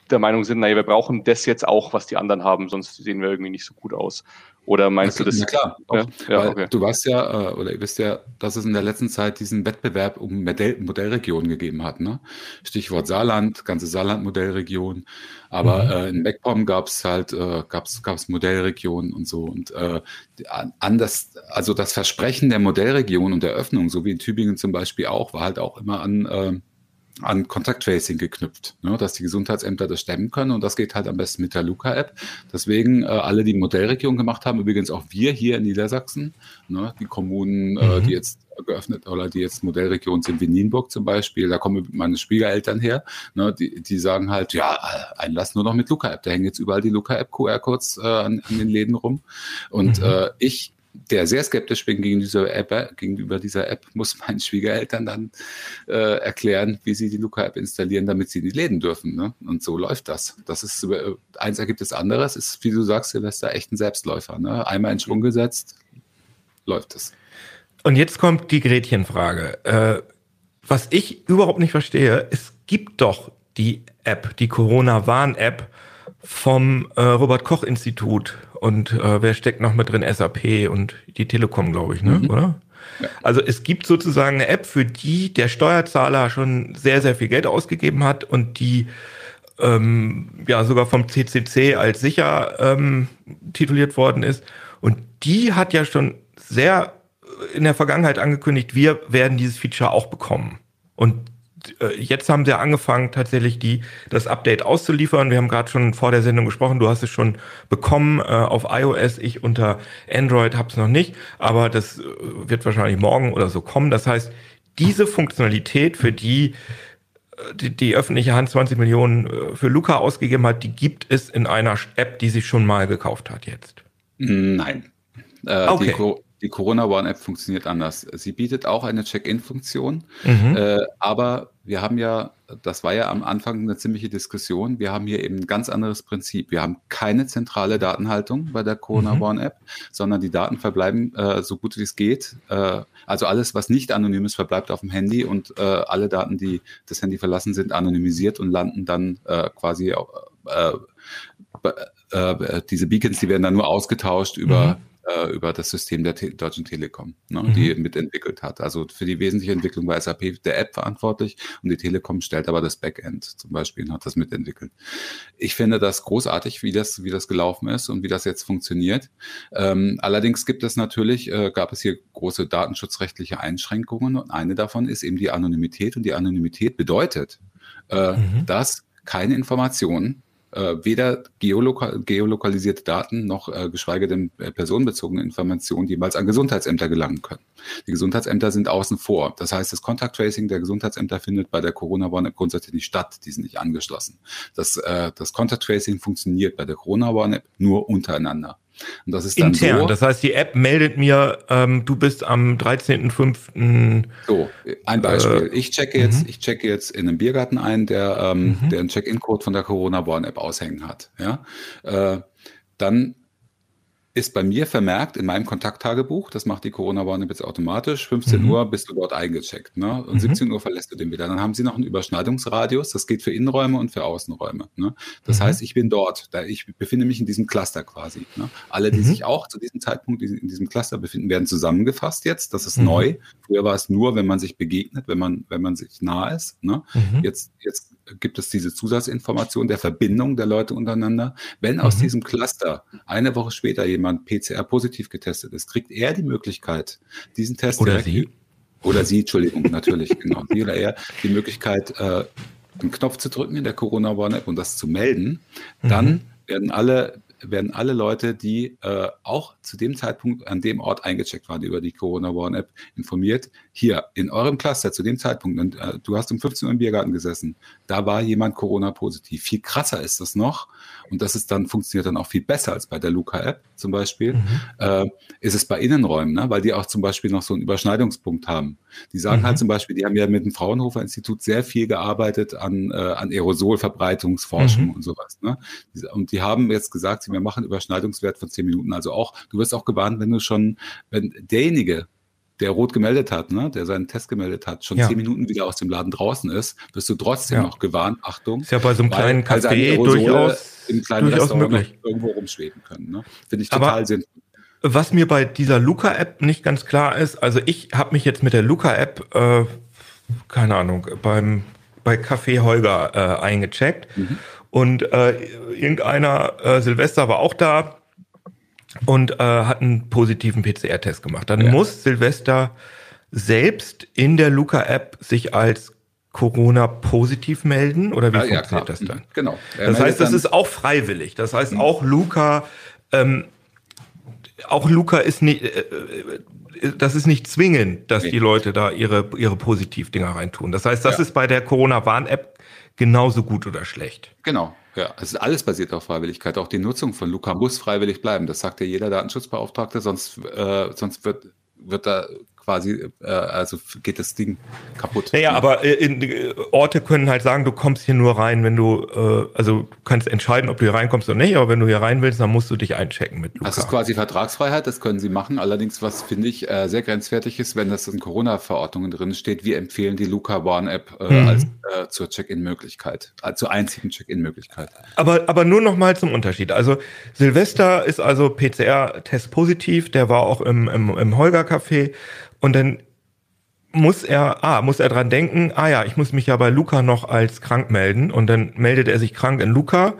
der Meinung sind, naja, wir brauchen das jetzt auch, was die anderen haben, sonst sehen wir irgendwie nicht so gut aus. Oder meinst ja, du das? Na klar, ja, ja, okay. du weißt ja, äh, oder ihr wisst ja, dass es in der letzten Zeit diesen Wettbewerb um Modell, Modellregionen gegeben hat. Ne? Stichwort Saarland, ganze Saarland-Modellregion. Aber mhm. äh, in MacPom gab es halt, äh, gab's, gab's Modellregionen und so. Und äh, anders, also das Versprechen der Modellregion und der Öffnung, so wie in Tübingen zum Beispiel auch, war halt auch immer an äh, an Contact Tracing geknüpft, ne, dass die Gesundheitsämter das stemmen können und das geht halt am besten mit der Luca-App. Deswegen äh, alle, die Modellregion gemacht haben, übrigens auch wir hier in Niedersachsen, ne, die Kommunen, mhm. äh, die jetzt geöffnet oder die jetzt Modellregion sind wie Nienburg zum Beispiel, da kommen meine Schwiegereltern her, ne, die, die sagen halt, ja, Einlass nur noch mit Luca-App, da hängen jetzt überall die Luca-App QR-Codes äh, an, an den Läden rum und mhm. äh, ich der sehr skeptisch bin gegenüber dieser App, gegenüber dieser App, muss meinen Schwiegereltern dann äh, erklären, wie sie die Luca-App installieren, damit sie in die Läden dürfen. Ne? Und so läuft das. Das ist äh, eins ergibt das andere. Ist, wie du sagst, Silvester, echt ein Selbstläufer. Ne? Einmal in Schwung gesetzt, läuft es. Und jetzt kommt die Gretchenfrage. Äh, was ich überhaupt nicht verstehe, es gibt doch die App, die Corona-Warn-App vom äh, Robert-Koch-Institut und äh, wer steckt noch mit drin? SAP und die Telekom, glaube ich, ne? Mhm. Oder? Ja. Also es gibt sozusagen eine App, für die der Steuerzahler schon sehr, sehr viel Geld ausgegeben hat und die ähm, ja sogar vom CCC als sicher ähm, tituliert worden ist. Und die hat ja schon sehr in der Vergangenheit angekündigt, wir werden dieses Feature auch bekommen. Und äh, jetzt haben sie angefangen, tatsächlich die, das Update auszuliefern. Wir haben gerade schon vor der Sendung gesprochen, du hast es schon bekommen äh, auf iOS, ich unter Android habe es noch nicht, aber das äh, wird wahrscheinlich morgen oder so kommen. Das heißt, diese Funktionalität, für die äh, die, die öffentliche Hand 20 Millionen für Luca ausgegeben hat, die gibt es in einer App, die sie schon mal gekauft hat jetzt. Nein. Äh, okay. Die, die Corona One App funktioniert anders. Sie bietet auch eine Check-in-Funktion, mhm. äh, aber wir haben ja, das war ja am Anfang eine ziemliche Diskussion, wir haben hier eben ein ganz anderes Prinzip. Wir haben keine zentrale Datenhaltung bei der Corona mhm. One App, sondern die Daten verbleiben äh, so gut wie es geht. Äh, also alles, was nicht anonym ist, verbleibt auf dem Handy und äh, alle Daten, die das Handy verlassen, sind anonymisiert und landen dann äh, quasi äh, äh, diese Beacons, die werden dann nur ausgetauscht über mhm äh, über das System der Te Deutschen Telekom, ne, mhm. die mitentwickelt hat. Also für die wesentliche Entwicklung war SAP der App verantwortlich und die Telekom stellt aber das Backend zum Beispiel und hat das mitentwickelt. Ich finde das großartig, wie das, wie das gelaufen ist und wie das jetzt funktioniert. Ähm, allerdings gibt es natürlich, äh, gab es hier große datenschutzrechtliche Einschränkungen und eine davon ist eben die Anonymität und die Anonymität bedeutet, äh, mhm. dass keine Informationen äh, weder geoloka geolokalisierte Daten noch äh, geschweige denn äh, personenbezogene Informationen jeweils an Gesundheitsämter gelangen können. Die Gesundheitsämter sind außen vor. Das heißt, das Contact Tracing der Gesundheitsämter findet bei der Corona Warn App grundsätzlich nicht statt. Die sind nicht angeschlossen. Das, äh, das Contact Tracing funktioniert bei der Corona Warn App nur untereinander. Und das ist dann intern. So, das heißt, die App meldet mir, ähm, du bist am 13.05. So, ein Beispiel. Äh, ich checke jetzt, mhm. ich checke jetzt in einem Biergarten ein, der, ähm, mhm. der einen Check-in-Code von der Corona Born App aushängen hat. Ja, äh, dann ist bei mir vermerkt in meinem Kontakttagebuch, das macht die Corona-Warn jetzt automatisch, 15 mhm. Uhr bist du dort eingecheckt. Ne? Und mhm. 17 Uhr verlässt du den wieder. Dann haben sie noch einen Überschneidungsradius, das geht für Innenräume und für Außenräume. Ne? Das mhm. heißt, ich bin dort, da ich befinde mich in diesem Cluster quasi. Ne? Alle, die mhm. sich auch zu diesem Zeitpunkt in diesem Cluster befinden, werden zusammengefasst jetzt. Das ist mhm. neu. Früher war es nur, wenn man sich begegnet, wenn man, wenn man sich nah ist. Ne? Mhm. Jetzt, jetzt gibt es diese Zusatzinformation der Verbindung der Leute untereinander. Wenn aus mhm. diesem Cluster eine Woche später jemand PCR-positiv getestet ist, kriegt er die Möglichkeit, diesen Test oder sie oder sie, Entschuldigung, natürlich, genau, sie oder er die Möglichkeit, äh, einen Knopf zu drücken in der Corona One App und das zu melden. Dann mhm. werden alle werden alle Leute, die äh, auch zu dem Zeitpunkt an dem Ort eingecheckt waren über die Corona Warn App, informiert. Hier in eurem Cluster zu dem Zeitpunkt, und, äh, du hast um 15 Uhr im Biergarten gesessen, da war jemand Corona positiv. Viel krasser ist das noch, und das ist dann funktioniert dann auch viel besser als bei der Luca App zum Beispiel, mhm. äh, ist es bei Innenräumen, ne? weil die auch zum Beispiel noch so einen Überschneidungspunkt haben. Die sagen halt mhm. halt zum Beispiel, die haben ja mit dem Fraunhofer Institut sehr viel gearbeitet an, äh, an Aerosolverbreitungsforschung mhm. und sowas. Ne? Und die haben jetzt gesagt, wir machen Überschneidungswert von zehn Minuten. Also auch, du wirst auch gewarnt, wenn du schon, wenn derjenige, der rot gemeldet hat, ne, der seinen Test gemeldet hat, schon ja. zehn Minuten wieder aus dem Laden draußen ist, wirst du trotzdem ja. noch gewarnt, Achtung. Ist ja bei so einem kleinen Café durchaus, im kleinen durchaus möglich. irgendwo rumschweben können. Ne? Finde ich total Aber sinnvoll. Was mir bei dieser Luca-App nicht ganz klar ist, also ich habe mich jetzt mit der Luca-App, äh, keine Ahnung, beim bei Café Holger äh, eingecheckt mhm. Und äh, irgendeiner äh, Silvester war auch da und äh, hat einen positiven PCR-Test gemacht. Dann ja. muss Silvester selbst in der Luca-App sich als Corona positiv melden oder wie ja, funktioniert ja, das dann? Genau. Er das heißt, das ist auch freiwillig. Das heißt, mhm. auch Luca, ähm, auch Luca ist nicht, äh, äh, das ist nicht zwingend, dass nee. die Leute da ihre, ihre Positivdinger reintun. Das heißt, das ja. ist bei der Corona-Warn-App genauso gut oder schlecht. Genau. Ja, es ist alles basiert auf Freiwilligkeit. Auch die Nutzung von Luca muss freiwillig bleiben. Das sagt ja jeder Datenschutzbeauftragte, sonst, äh, sonst wird, wird da quasi, äh, also geht das Ding kaputt. Naja, aber äh, in, äh, Orte können halt sagen, du kommst hier nur rein, wenn du, äh, also du kannst entscheiden, ob du hier reinkommst oder nicht, aber wenn du hier rein willst, dann musst du dich einchecken mit Luca. Das ist quasi Vertragsfreiheit, das können sie machen. Allerdings, was finde ich äh, sehr grenzwertig ist, wenn das in Corona-Verordnungen drin steht, wir empfehlen die Luca One-App äh, mhm. als zur Check-in-Möglichkeit, äh, zur einzigen Check-in-Möglichkeit. Aber, aber nur noch mal zum Unterschied. Also Silvester ist also PCR-Test positiv, der war auch im, im, im Holger-Café und dann muss er, ah, muss er dran denken, ah ja, ich muss mich ja bei Luca noch als krank melden. Und dann meldet er sich krank in Luca.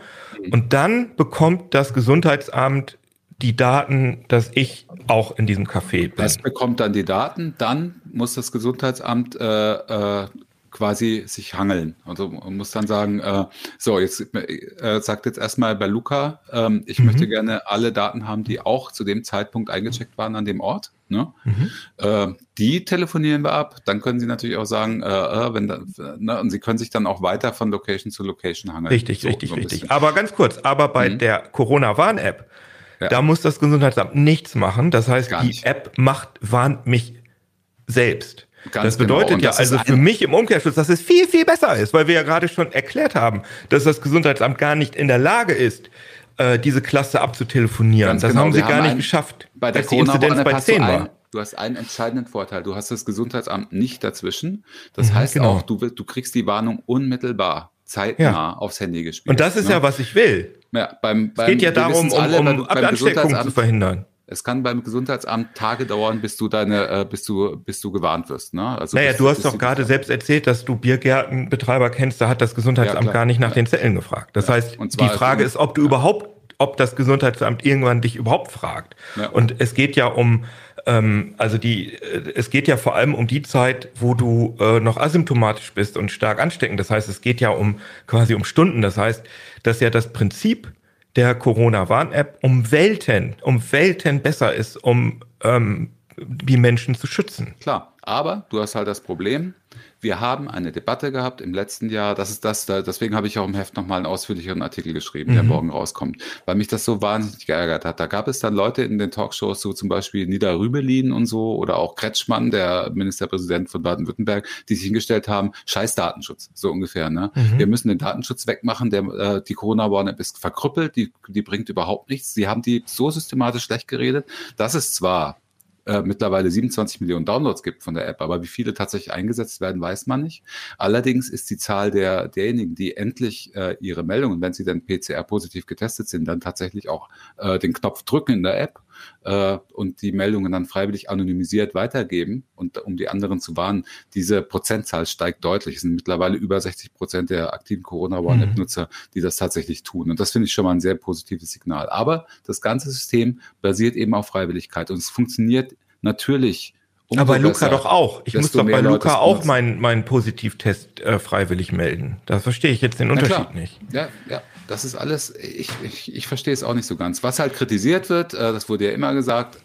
Und dann bekommt das Gesundheitsamt die Daten, dass ich auch in diesem Café bin. Das bekommt dann die Daten, dann muss das Gesundheitsamt äh, äh, quasi sich hangeln. Also man muss dann sagen, äh, so, jetzt äh, sagt jetzt erstmal bei Luca, ähm, ich mhm. möchte gerne alle Daten haben, die auch zu dem Zeitpunkt eingecheckt waren an dem Ort. Ne? Mhm. Äh, die telefonieren wir ab. Dann können Sie natürlich auch sagen, äh, äh wenn da, ne? und Sie können sich dann auch weiter von Location zu Location hangeln. Richtig, so, richtig, so richtig. Aber ganz kurz, aber bei mhm. der Corona-Warn-App, ja. da muss das Gesundheitsamt nichts machen. Das heißt, die App macht warnt mich selbst. Ganz das genau. bedeutet genau. das ja also für mich im Umkehrschluss, dass es viel, viel besser ist, weil wir ja gerade schon erklärt haben, dass das Gesundheitsamt gar nicht in der Lage ist, äh, diese Klasse abzutelefonieren. Ganz das genau. haben sie wir gar haben nicht ein, geschafft, bei der die Inzidenz bei 10 war. Du hast einen entscheidenden Vorteil. Du hast das Gesundheitsamt nicht dazwischen. Das mhm, heißt genau. auch, du, du kriegst die Warnung unmittelbar, zeitnah ja. aufs Handy gespielt. Und das ist ne? ja, was ich will. Ja, beim, beim, es geht ja darum, um, um, um Ansteckung zu verhindern. Es kann beim Gesundheitsamt Tage dauern, bis du deine, äh, bis du, bis du gewarnt wirst. Ne? Also naja, bis, du hast doch gerade selbst erzählt, dass du Biergärtenbetreiber kennst, da hat das Gesundheitsamt ja, gar nicht nach ja. den Zetteln gefragt. Das ja. heißt, die Frage ist, ob du überhaupt, ob das Gesundheitsamt irgendwann dich überhaupt fragt. Und es geht ja um, ähm, also die, äh, es geht ja vor allem um die Zeit, wo du äh, noch asymptomatisch bist und stark ansteckend. Das heißt, es geht ja um quasi um Stunden. Das heißt, dass ja das Prinzip der Corona-Warn-App um Welten, um Welten besser ist, um ähm, die Menschen zu schützen. Klar, aber du hast halt das Problem, wir haben eine Debatte gehabt im letzten Jahr, das ist das, deswegen habe ich auch im Heft nochmal einen ausführlicheren Artikel geschrieben, der mhm. morgen rauskommt, weil mich das so wahnsinnig geärgert hat. Da gab es dann Leute in den Talkshows, so zum Beispiel Nida Rübelin und so, oder auch Kretschmann, der Ministerpräsident von Baden-Württemberg, die sich hingestellt haben, scheiß Datenschutz, so ungefähr. Ne? Mhm. Wir müssen den Datenschutz wegmachen, der, äh, die Corona-Warn-App ist verkrüppelt, die, die bringt überhaupt nichts. Sie haben die so systematisch schlecht geredet, dass es zwar äh, mittlerweile 27 Millionen Downloads gibt von der App, aber wie viele tatsächlich eingesetzt werden, weiß man nicht. Allerdings ist die Zahl der derjenigen, die endlich äh, ihre Meldungen, wenn sie dann PCR positiv getestet sind, dann tatsächlich auch äh, den Knopf drücken in der App äh, und die Meldungen dann freiwillig anonymisiert weitergeben und um die anderen zu warnen, diese Prozentzahl steigt deutlich. Es sind mittlerweile über 60 Prozent der aktiven Corona-Warn-App-Nutzer, mhm. die das tatsächlich tun. Und das finde ich schon mal ein sehr positives Signal. Aber das ganze System basiert eben auf Freiwilligkeit und es funktioniert natürlich Umso aber bei Luca doch auch. Ich muss doch bei Luca auch meinen mein Positivtest äh, freiwillig melden. Da verstehe ich jetzt den Unterschied nicht. Ja, ja. Das ist alles, ich, ich, ich verstehe es auch nicht so ganz. Was halt kritisiert wird, äh, das wurde ja immer gesagt,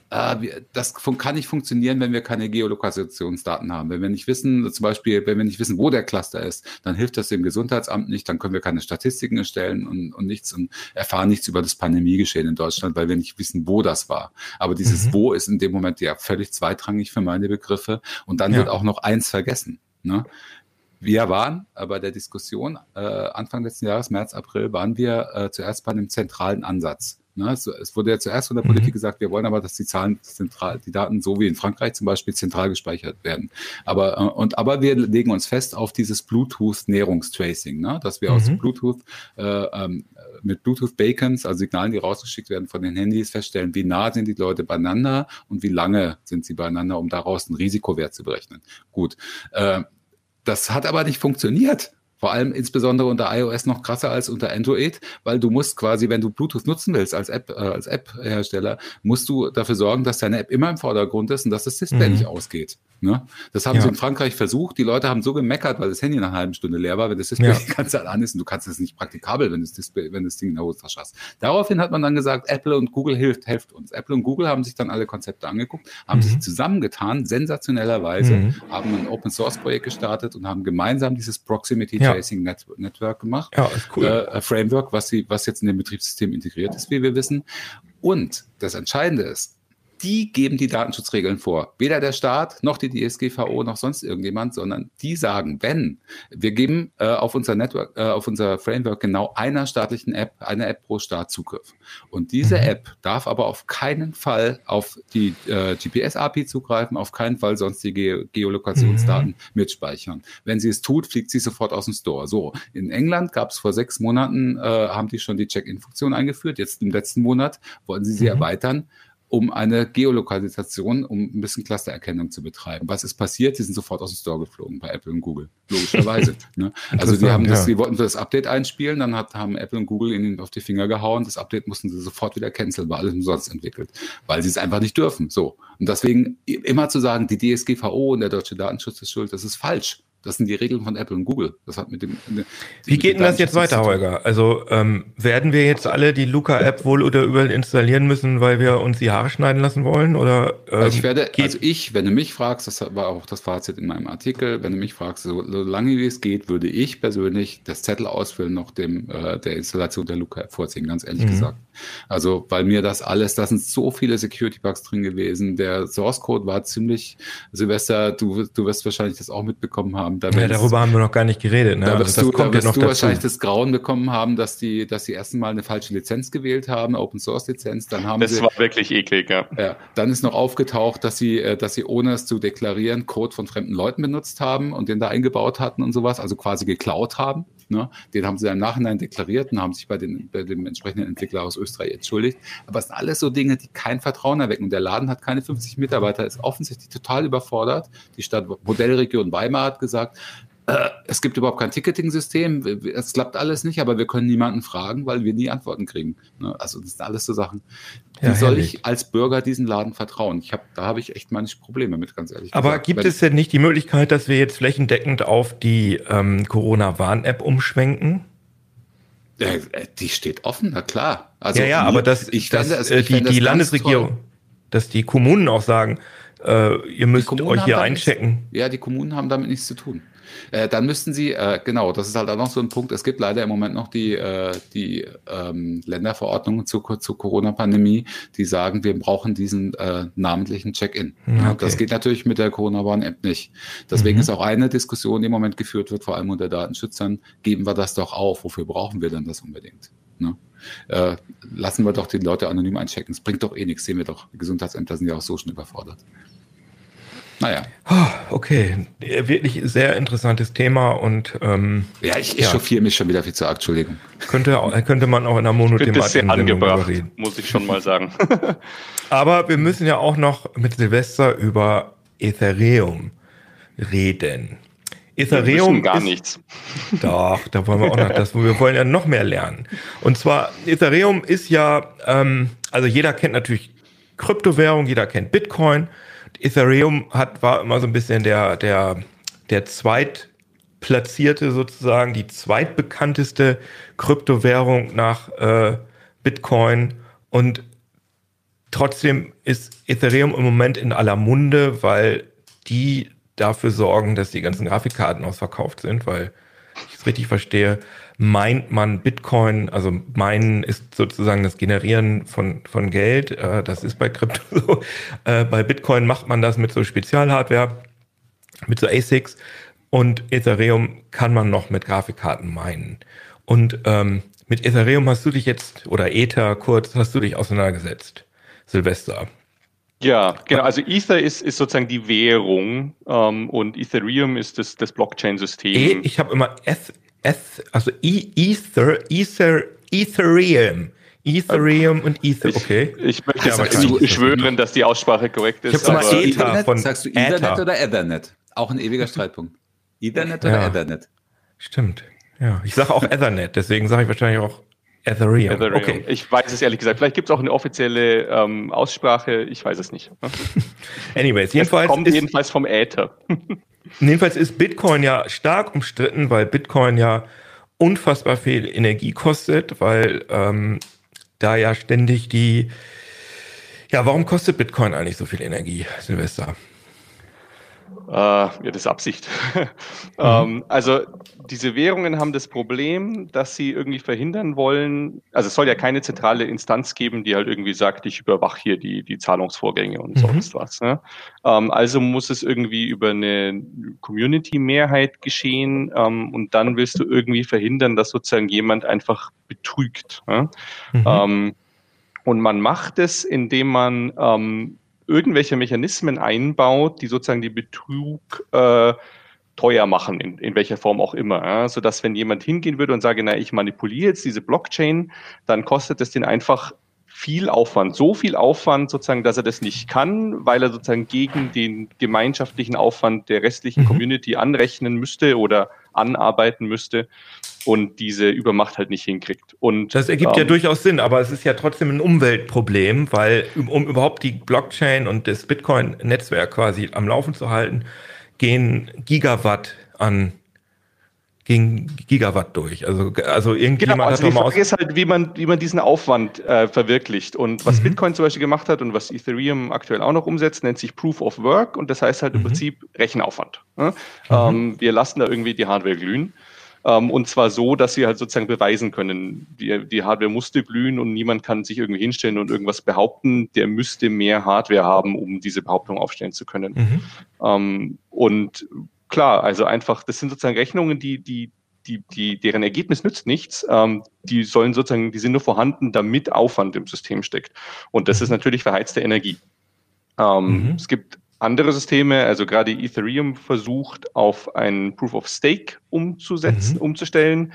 das kann nicht funktionieren, wenn wir keine Geolokalisationsdaten haben. Wenn wir nicht wissen, zum Beispiel, wenn wir nicht wissen, wo der Cluster ist, dann hilft das dem Gesundheitsamt nicht, dann können wir keine Statistiken erstellen und, und nichts und erfahren nichts über das Pandemiegeschehen in Deutschland, weil wir nicht wissen, wo das war. Aber dieses mhm. Wo ist in dem Moment ja völlig zweitrangig für meine Begriffe. Und dann ja. wird auch noch eins vergessen. Ne? Wir waren äh, bei der Diskussion äh, Anfang letzten Jahres, März, April, waren wir äh, zuerst bei einem zentralen Ansatz. Ne? Es, es, wurde ja zuerst von der Politik mhm. gesagt, wir wollen aber, dass die Zahlen zentral, die Daten so wie in Frankreich zum Beispiel zentral gespeichert werden. Aber, äh, und, aber wir legen uns fest auf dieses Bluetooth-Nährungstracing, ne? dass wir mhm. aus Bluetooth äh, ähm, mit Bluetooth-Beacons, also Signalen, die rausgeschickt werden von den Handys, feststellen, wie nah sind die Leute beieinander und wie lange sind sie beieinander, um daraus einen Risikowert zu berechnen. Gut. Äh, das hat aber nicht funktioniert. Vor allem insbesondere unter iOS noch krasser als unter Android, weil du musst quasi, wenn du Bluetooth nutzen willst als App, äh, als App-Hersteller, musst du dafür sorgen, dass deine App immer im Vordergrund ist und dass das Display mhm. nicht ausgeht. Ne? Das haben ja. sie in Frankreich versucht. Die Leute haben so gemeckert, weil das Handy nach einer halben Stunde leer war, wenn das Display ja. die ganze Zeit an ist und du kannst es nicht praktikabel, wenn das Display, wenn das Ding in der Hosentasche hast. Daraufhin hat man dann gesagt, Apple und Google hilft, helft uns. Apple und Google haben sich dann alle Konzepte angeguckt, haben mhm. sich zusammengetan, sensationellerweise, mhm. haben ein Open Source Projekt gestartet und haben gemeinsam dieses Proximity Tracing ja. Network gemacht. Ja, ist cool. Äh, Framework, was sie, was jetzt in dem Betriebssystem integriert ist, wie wir wissen. Und das Entscheidende ist, die geben die Datenschutzregeln vor. Weder der Staat noch die DSGVO noch sonst irgendjemand, sondern die sagen, wenn wir geben äh, auf unser Network, äh, auf unser Framework genau einer staatlichen App, eine App pro Staat Zugriff. Und diese mhm. App darf aber auf keinen Fall auf die äh, GPS-API zugreifen, auf keinen Fall sonstige Geolokationsdaten mhm. mitspeichern. Wenn sie es tut, fliegt sie sofort aus dem Store. So, in England gab es vor sechs Monaten, äh, haben die schon die Check-in-Funktion eingeführt. Jetzt im letzten Monat wollten sie sie mhm. erweitern um eine Geolokalisation, um ein bisschen Clustererkennung zu betreiben. Was ist passiert? Die sind sofort aus dem Store geflogen bei Apple und Google. Logischerweise. [laughs] ne? Also die haben das, ja. die wollten das Update einspielen, dann hat, haben Apple und Google ihnen auf die Finger gehauen. Das Update mussten sie sofort wieder canceln, war alles umsonst entwickelt, weil sie es einfach nicht dürfen. So. Und deswegen immer zu sagen, die DSGVO und der deutsche Datenschutz ist schuld, das ist falsch. Das sind die Regeln von Apple und Google. Das hat mit dem. Ne, Wie geht denn das jetzt weiter, Holger? Also ähm, werden wir jetzt alle die Luca-App wohl oder überall installieren müssen, weil wir uns die Haare schneiden lassen wollen? Oder ähm, also ich werde, also ich, wenn du mich fragst, das war auch das Fazit in meinem Artikel, wenn du mich fragst, so, so lange wie es geht, würde ich persönlich das Zettel ausfüllen noch dem äh, der Installation der Luca-App vorziehen, ganz ehrlich mhm. gesagt. Also weil mir das alles, da sind so viele Security-Bugs drin gewesen. Der Source Code war ziemlich, Silvester, du, du wirst wahrscheinlich das auch mitbekommen haben. Da ja, darüber haben wir noch gar nicht geredet. Ne? Da wirst das, du, da wirst du wahrscheinlich das Grauen bekommen haben, dass die, dass die ersten Mal eine falsche Lizenz gewählt haben, Open Source Lizenz. Dann haben das sie, war wirklich eklig, ja. ja. Dann ist noch aufgetaucht, dass sie, äh, dass sie ohne es zu deklarieren Code von fremden Leuten benutzt haben und den da eingebaut hatten und sowas, also quasi geklaut haben. Ne? Den haben sie im Nachhinein deklariert und haben sich bei, den, bei dem entsprechenden Entwickler aus Österreich entschuldigt. Aber es sind alles so Dinge, die kein Vertrauen erwecken. Und der Laden hat keine 50 Mitarbeiter, ist offensichtlich total überfordert. Die Stadt Modellregion Weimar hat gesagt, äh, es gibt überhaupt kein Ticketing-System, es klappt alles nicht, aber wir können niemanden fragen, weil wir nie Antworten kriegen. Ne? Also das sind alles so Sachen. Wie ja, soll ich als Bürger diesen Laden vertrauen? Ich hab, da habe ich echt manche Probleme mit, ganz ehrlich. Aber gesagt. gibt Wenn es denn nicht die Möglichkeit, dass wir jetzt flächendeckend auf die ähm, Corona-Warn-App umschwenken? Äh, die steht offen, na klar. Also, ja, ja, aber das, ich das, das, äh, die, die Landesregierung, toll. dass die Kommunen auch sagen, äh, ihr müsst euch hier einchecken. Nichts, ja, die Kommunen haben damit nichts zu tun. Äh, dann müssten sie, äh, genau, das ist halt auch noch so ein Punkt, es gibt leider im Moment noch die, äh, die ähm, Länderverordnungen zur, zur Corona-Pandemie, die sagen, wir brauchen diesen äh, namentlichen Check-in. Okay. Ja, das geht natürlich mit der Corona-Warn-App nicht. Deswegen mhm. ist auch eine Diskussion, die im Moment geführt wird, vor allem unter Datenschützern, geben wir das doch auf, wofür brauchen wir denn das unbedingt? Ne? Äh, lassen wir doch die Leute anonym einchecken. Es bringt doch eh nichts, sehen wir doch. Die Gesundheitsämter sind ja auch so schon überfordert. Naja. Oh, okay, wirklich sehr interessantes Thema und ähm, ja, ich, ich ja. chauffiere mich schon wieder viel zu arg, Entschuldigung. Könnte, könnte man auch in einer monothematischen angebracht, reden. muss ich schon mal sagen. [laughs] Aber wir müssen ja auch noch mit Silvester über Ethereum reden. Ethereum wir gar ist, nichts. [laughs] Doch, da wollen wir auch noch das, wir wollen ja noch mehr lernen. Und zwar Ethereum ist ja, ähm, also jeder kennt natürlich Kryptowährung, jeder kennt Bitcoin. Ethereum hat, war immer so ein bisschen der, der, der zweitplatzierte sozusagen, die zweitbekannteste Kryptowährung nach äh, Bitcoin. Und trotzdem ist Ethereum im Moment in aller Munde, weil die dafür sorgen, dass die ganzen Grafikkarten ausverkauft sind, weil ich es richtig verstehe, meint man Bitcoin, also meinen ist sozusagen das Generieren von, von Geld, äh, das ist bei Krypto [laughs] so. Äh, bei Bitcoin macht man das mit so Spezialhardware, mit so ASICs und Ethereum kann man noch mit Grafikkarten meinen. Und ähm, mit Ethereum hast du dich jetzt, oder Ether kurz, hast du dich auseinandergesetzt, Silvester. Ja, genau. Also Ether ist, ist sozusagen die Währung ähm, und Ethereum ist das, das Blockchain-System. E, ich habe immer Eth Eth, also e Ether, Ether, Ethereum. Ethereum und Ether, okay. Ich möchte ja, nicht schwören, dass die Aussprache korrekt ist. Ich habe immer Ether von Sagst du Ethernet oder Ethernet? Auch ein ewiger Streitpunkt. Ethernet oder ja. Ethernet? Stimmt. Ja, ich sage auch Ethernet, deswegen sage ich wahrscheinlich auch Ethereum. Ethereum. Okay. Ich weiß es ehrlich gesagt. Vielleicht gibt es auch eine offizielle ähm, Aussprache. Ich weiß es nicht. [laughs] [laughs] Anyways, jedenfalls. Es kommt jedenfalls vom Äther. [laughs] Jedenfalls ist Bitcoin ja stark umstritten, weil Bitcoin ja unfassbar viel Energie kostet, weil ähm, da ja ständig die. Ja, warum kostet Bitcoin eigentlich so viel Energie, Silvester? Äh, ja, das ist Absicht. Mhm. ähm, also diese Währungen haben das Problem, dass sie irgendwie verhindern wollen, also es soll ja keine zentrale Instanz geben, die halt irgendwie sagt, ich überwache hier die, die Zahlungsvorgänge und mhm. sonst was. Ne? Ähm, also muss es irgendwie über eine Community-Mehrheit geschehen ähm, und dann willst du irgendwie verhindern, dass sozusagen jemand einfach betrügt. Ne? Mhm. Ähm, und man macht es, indem man ähm, irgendwelche Mechanismen einbaut, die sozusagen die Betrug äh, teuer machen, in, in welcher Form auch immer. Ja? Sodass wenn jemand hingehen würde und sage, na, ich manipuliere jetzt diese Blockchain, dann kostet es den einfach viel Aufwand, so viel Aufwand sozusagen, dass er das nicht kann, weil er sozusagen gegen den gemeinschaftlichen Aufwand der restlichen mhm. Community anrechnen müsste oder anarbeiten müsste und diese Übermacht halt nicht hinkriegt. Und das ergibt ähm, ja durchaus Sinn, aber es ist ja trotzdem ein Umweltproblem, weil um, um überhaupt die Blockchain und das Bitcoin-Netzwerk quasi am Laufen zu halten, gehen Gigawatt an gegen Gigawatt durch. Also, also irgendjemand genau, also hat die Frage ist halt, wie man, wie man diesen Aufwand äh, verwirklicht. Und was mhm. Bitcoin zum Beispiel gemacht hat und was Ethereum aktuell auch noch umsetzt, nennt sich Proof of Work und das heißt halt mhm. im Prinzip Rechenaufwand. Ne? Mhm. Ähm, wir lassen da irgendwie die Hardware glühen. Ähm, und zwar so, dass wir halt sozusagen beweisen können, die, die Hardware musste glühen und niemand kann sich irgendwie hinstellen und irgendwas behaupten, der müsste mehr Hardware haben, um diese Behauptung aufstellen zu können. Mhm. Ähm, und klar, also einfach, das sind sozusagen Rechnungen, die, die, die, die, deren Ergebnis nützt nichts. Ähm, die sollen sozusagen, die sind nur vorhanden, damit Aufwand im System steckt. Und das ist natürlich verheizte Energie. Ähm, mhm. Es gibt andere Systeme, also gerade Ethereum versucht, auf ein Proof of Stake umzusetzen, mhm. umzustellen.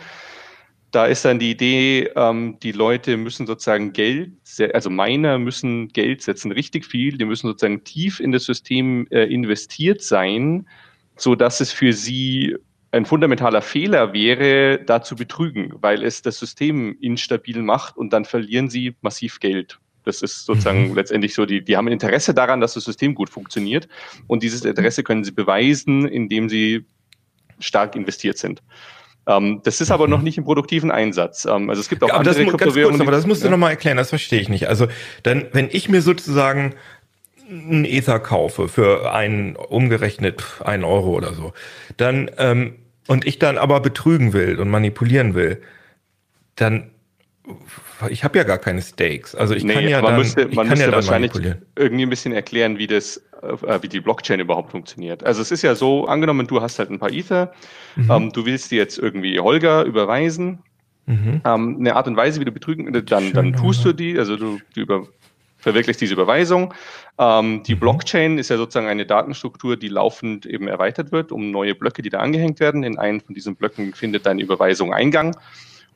Da ist dann die Idee, ähm, die Leute müssen sozusagen Geld, also Miner müssen Geld setzen, richtig viel, die müssen sozusagen tief in das System äh, investiert sein, so dass es für sie ein fundamentaler Fehler wäre, da zu betrügen, weil es das System instabil macht und dann verlieren sie massiv Geld. Das ist sozusagen mhm. letztendlich so, die, die haben ein Interesse daran, dass das System gut funktioniert. Und dieses Interesse können sie beweisen, indem sie stark investiert sind. Ähm, das ist aber mhm. noch nicht im produktiven Einsatz. Ähm, also es gibt auch aber andere das, ganz kurz, aber das musst du ja. nochmal erklären, das verstehe ich nicht. Also dann, wenn ich mir sozusagen ein Ether kaufe für einen umgerechnet einen Euro oder so, dann ähm, und ich dann aber betrügen will und manipulieren will, dann ich habe ja gar keine Stakes. Also ich nee, kann ja man dann, müsste, man müsste ja wahrscheinlich irgendwie ein bisschen erklären, wie das, äh, wie die Blockchain überhaupt funktioniert. Also es ist ja so, angenommen, du hast halt ein paar Ether, mhm. ähm, du willst dir jetzt irgendwie Holger überweisen, mhm. ähm, eine Art und Weise, wie du betrügen, dann, dann tust du die, also du, du über, verwirklichst diese Überweisung. Ähm, die mhm. Blockchain ist ja sozusagen eine Datenstruktur, die laufend eben erweitert wird um neue Blöcke, die da angehängt werden. In einem von diesen Blöcken findet deine Überweisung Eingang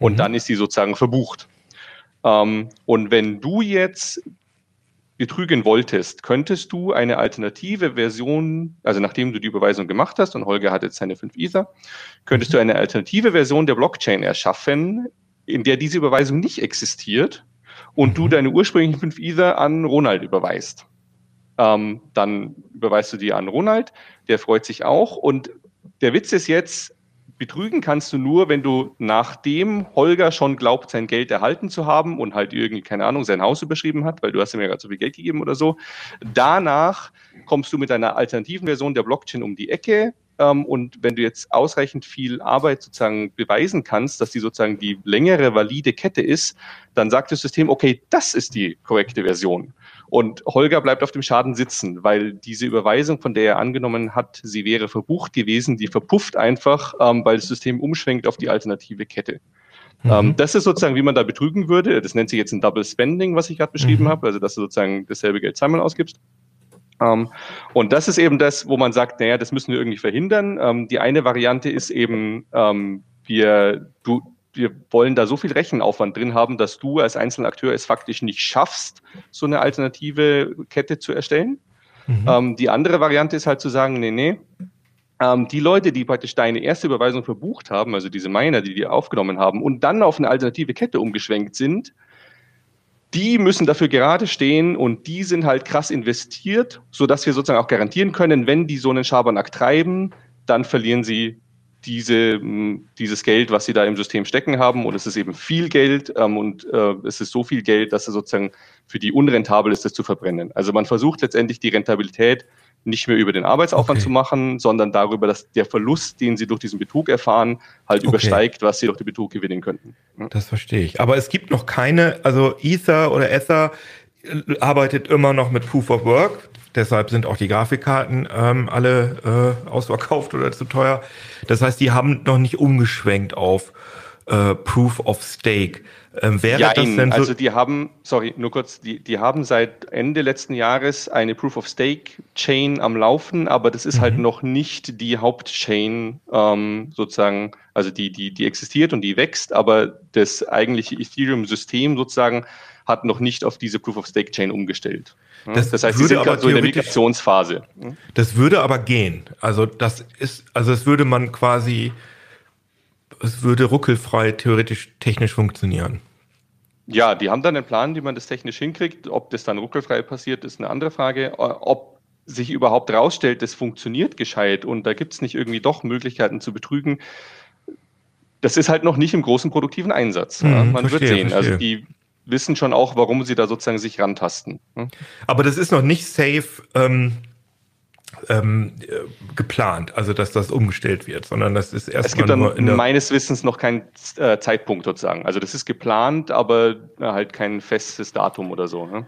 und mhm. dann ist sie sozusagen verbucht. Ähm, und wenn du jetzt betrügen wolltest, könntest du eine alternative Version, also nachdem du die Überweisung gemacht hast und Holger hat jetzt seine 5 Ether, könntest mhm. du eine alternative Version der Blockchain erschaffen, in der diese Überweisung nicht existiert und mhm. du deine ursprünglichen 5 Ether an Ronald überweist. Ähm, dann überweist du die an Ronald, der freut sich auch. Und der Witz ist jetzt, betrügen kannst du nur, wenn du nachdem Holger schon glaubt, sein Geld erhalten zu haben und halt irgendwie, keine Ahnung, sein Haus überschrieben hat, weil du hast ihm ja gerade so viel Geld gegeben oder so. Danach kommst du mit einer alternativen Version der Blockchain um die Ecke, ähm, und wenn du jetzt ausreichend viel Arbeit sozusagen beweisen kannst, dass die sozusagen die längere valide Kette ist, dann sagt das System, okay, das ist die korrekte Version. Und Holger bleibt auf dem Schaden sitzen, weil diese Überweisung, von der er angenommen hat, sie wäre verbucht gewesen, die verpufft einfach, ähm, weil das System umschwenkt auf die alternative Kette. Mhm. Ähm, das ist sozusagen, wie man da betrügen würde. Das nennt sich jetzt ein Double Spending, was ich gerade beschrieben mhm. habe, also dass du sozusagen dasselbe Geld zweimal ausgibst. Ähm, und das ist eben das, wo man sagt, naja, das müssen wir irgendwie verhindern. Ähm, die eine Variante ist eben, wir, du, wir wollen da so viel Rechenaufwand drin haben, dass du als einzelner Akteur es faktisch nicht schaffst, so eine alternative Kette zu erstellen. Mhm. Ähm, die andere Variante ist halt zu sagen, nee, nee, ähm, die Leute, die praktisch deine erste Überweisung verbucht haben, also diese Miner, die die aufgenommen haben und dann auf eine alternative Kette umgeschwenkt sind, die müssen dafür gerade stehen und die sind halt krass investiert, so dass wir sozusagen auch garantieren können, wenn die so einen Schabernack treiben, dann verlieren sie diese, dieses Geld, was sie da im System stecken haben. Und es ist eben viel Geld ähm, und äh, es ist so viel Geld, dass es sozusagen für die unrentabel ist, das zu verbrennen. Also man versucht letztendlich die Rentabilität nicht mehr über den Arbeitsaufwand okay. zu machen, sondern darüber, dass der Verlust, den sie durch diesen Betrug erfahren, halt okay. übersteigt, was sie durch den Betrug gewinnen könnten. Das verstehe ich. Aber es gibt noch keine, also Ether oder Ether äh, arbeitet immer noch mit Proof of Work. Deshalb sind auch die Grafikkarten ähm, alle äh, ausverkauft oder zu teuer. Das heißt, die haben noch nicht umgeschwenkt auf äh, Proof of Stake. Ähm, wäre ja, das denn so? Also die haben, sorry, nur kurz, die, die haben seit Ende letzten Jahres eine Proof of Stake Chain am Laufen, aber das ist halt mhm. halt noch nicht die Hauptchain ähm, sozusagen, also die, die, die existiert und die wächst, aber das eigentliche Ethereum-System sozusagen hat noch nicht auf diese Proof of Stake Chain umgestellt. Das, das heißt, sie sind gerade so in der Migrationsphase. Das würde aber gehen. Also das ist, also es würde man quasi es würde ruckelfrei theoretisch technisch funktionieren. Ja, die haben dann einen Plan, wie man das technisch hinkriegt. Ob das dann ruckelfrei passiert, ist eine andere Frage. Ob sich überhaupt rausstellt, das funktioniert gescheit und da gibt es nicht irgendwie doch Möglichkeiten zu betrügen, das ist halt noch nicht im großen produktiven Einsatz. Mhm, man verstehe, wird sehen. Also verstehe. Also die wissen schon auch, warum sie da sozusagen sich rantasten. Aber das ist noch nicht safe. Ähm ähm, äh, geplant, also dass das umgestellt wird, sondern das ist erst Es gibt dann meines Wissens noch keinen äh, Zeitpunkt sozusagen. Also das ist geplant, aber äh, halt kein festes Datum oder so. Ne?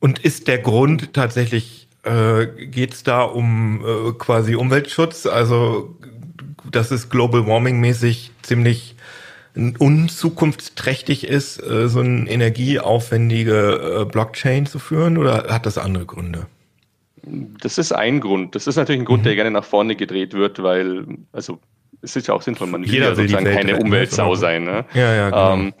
Und ist der Grund tatsächlich, äh, geht es da um äh, quasi Umweltschutz? Also dass es Global Warming mäßig ziemlich unzukunftsträchtig ist, äh, so eine energieaufwendige äh, Blockchain zu führen oder hat das andere Gründe? Das ist ein Grund. Das ist natürlich ein Grund, mhm. der gerne nach vorne gedreht wird, weil, also es ist ja auch sinnvoll, man will ja sozusagen keine Umweltsau sein. Ne? Ja, ja, genau. Ähm,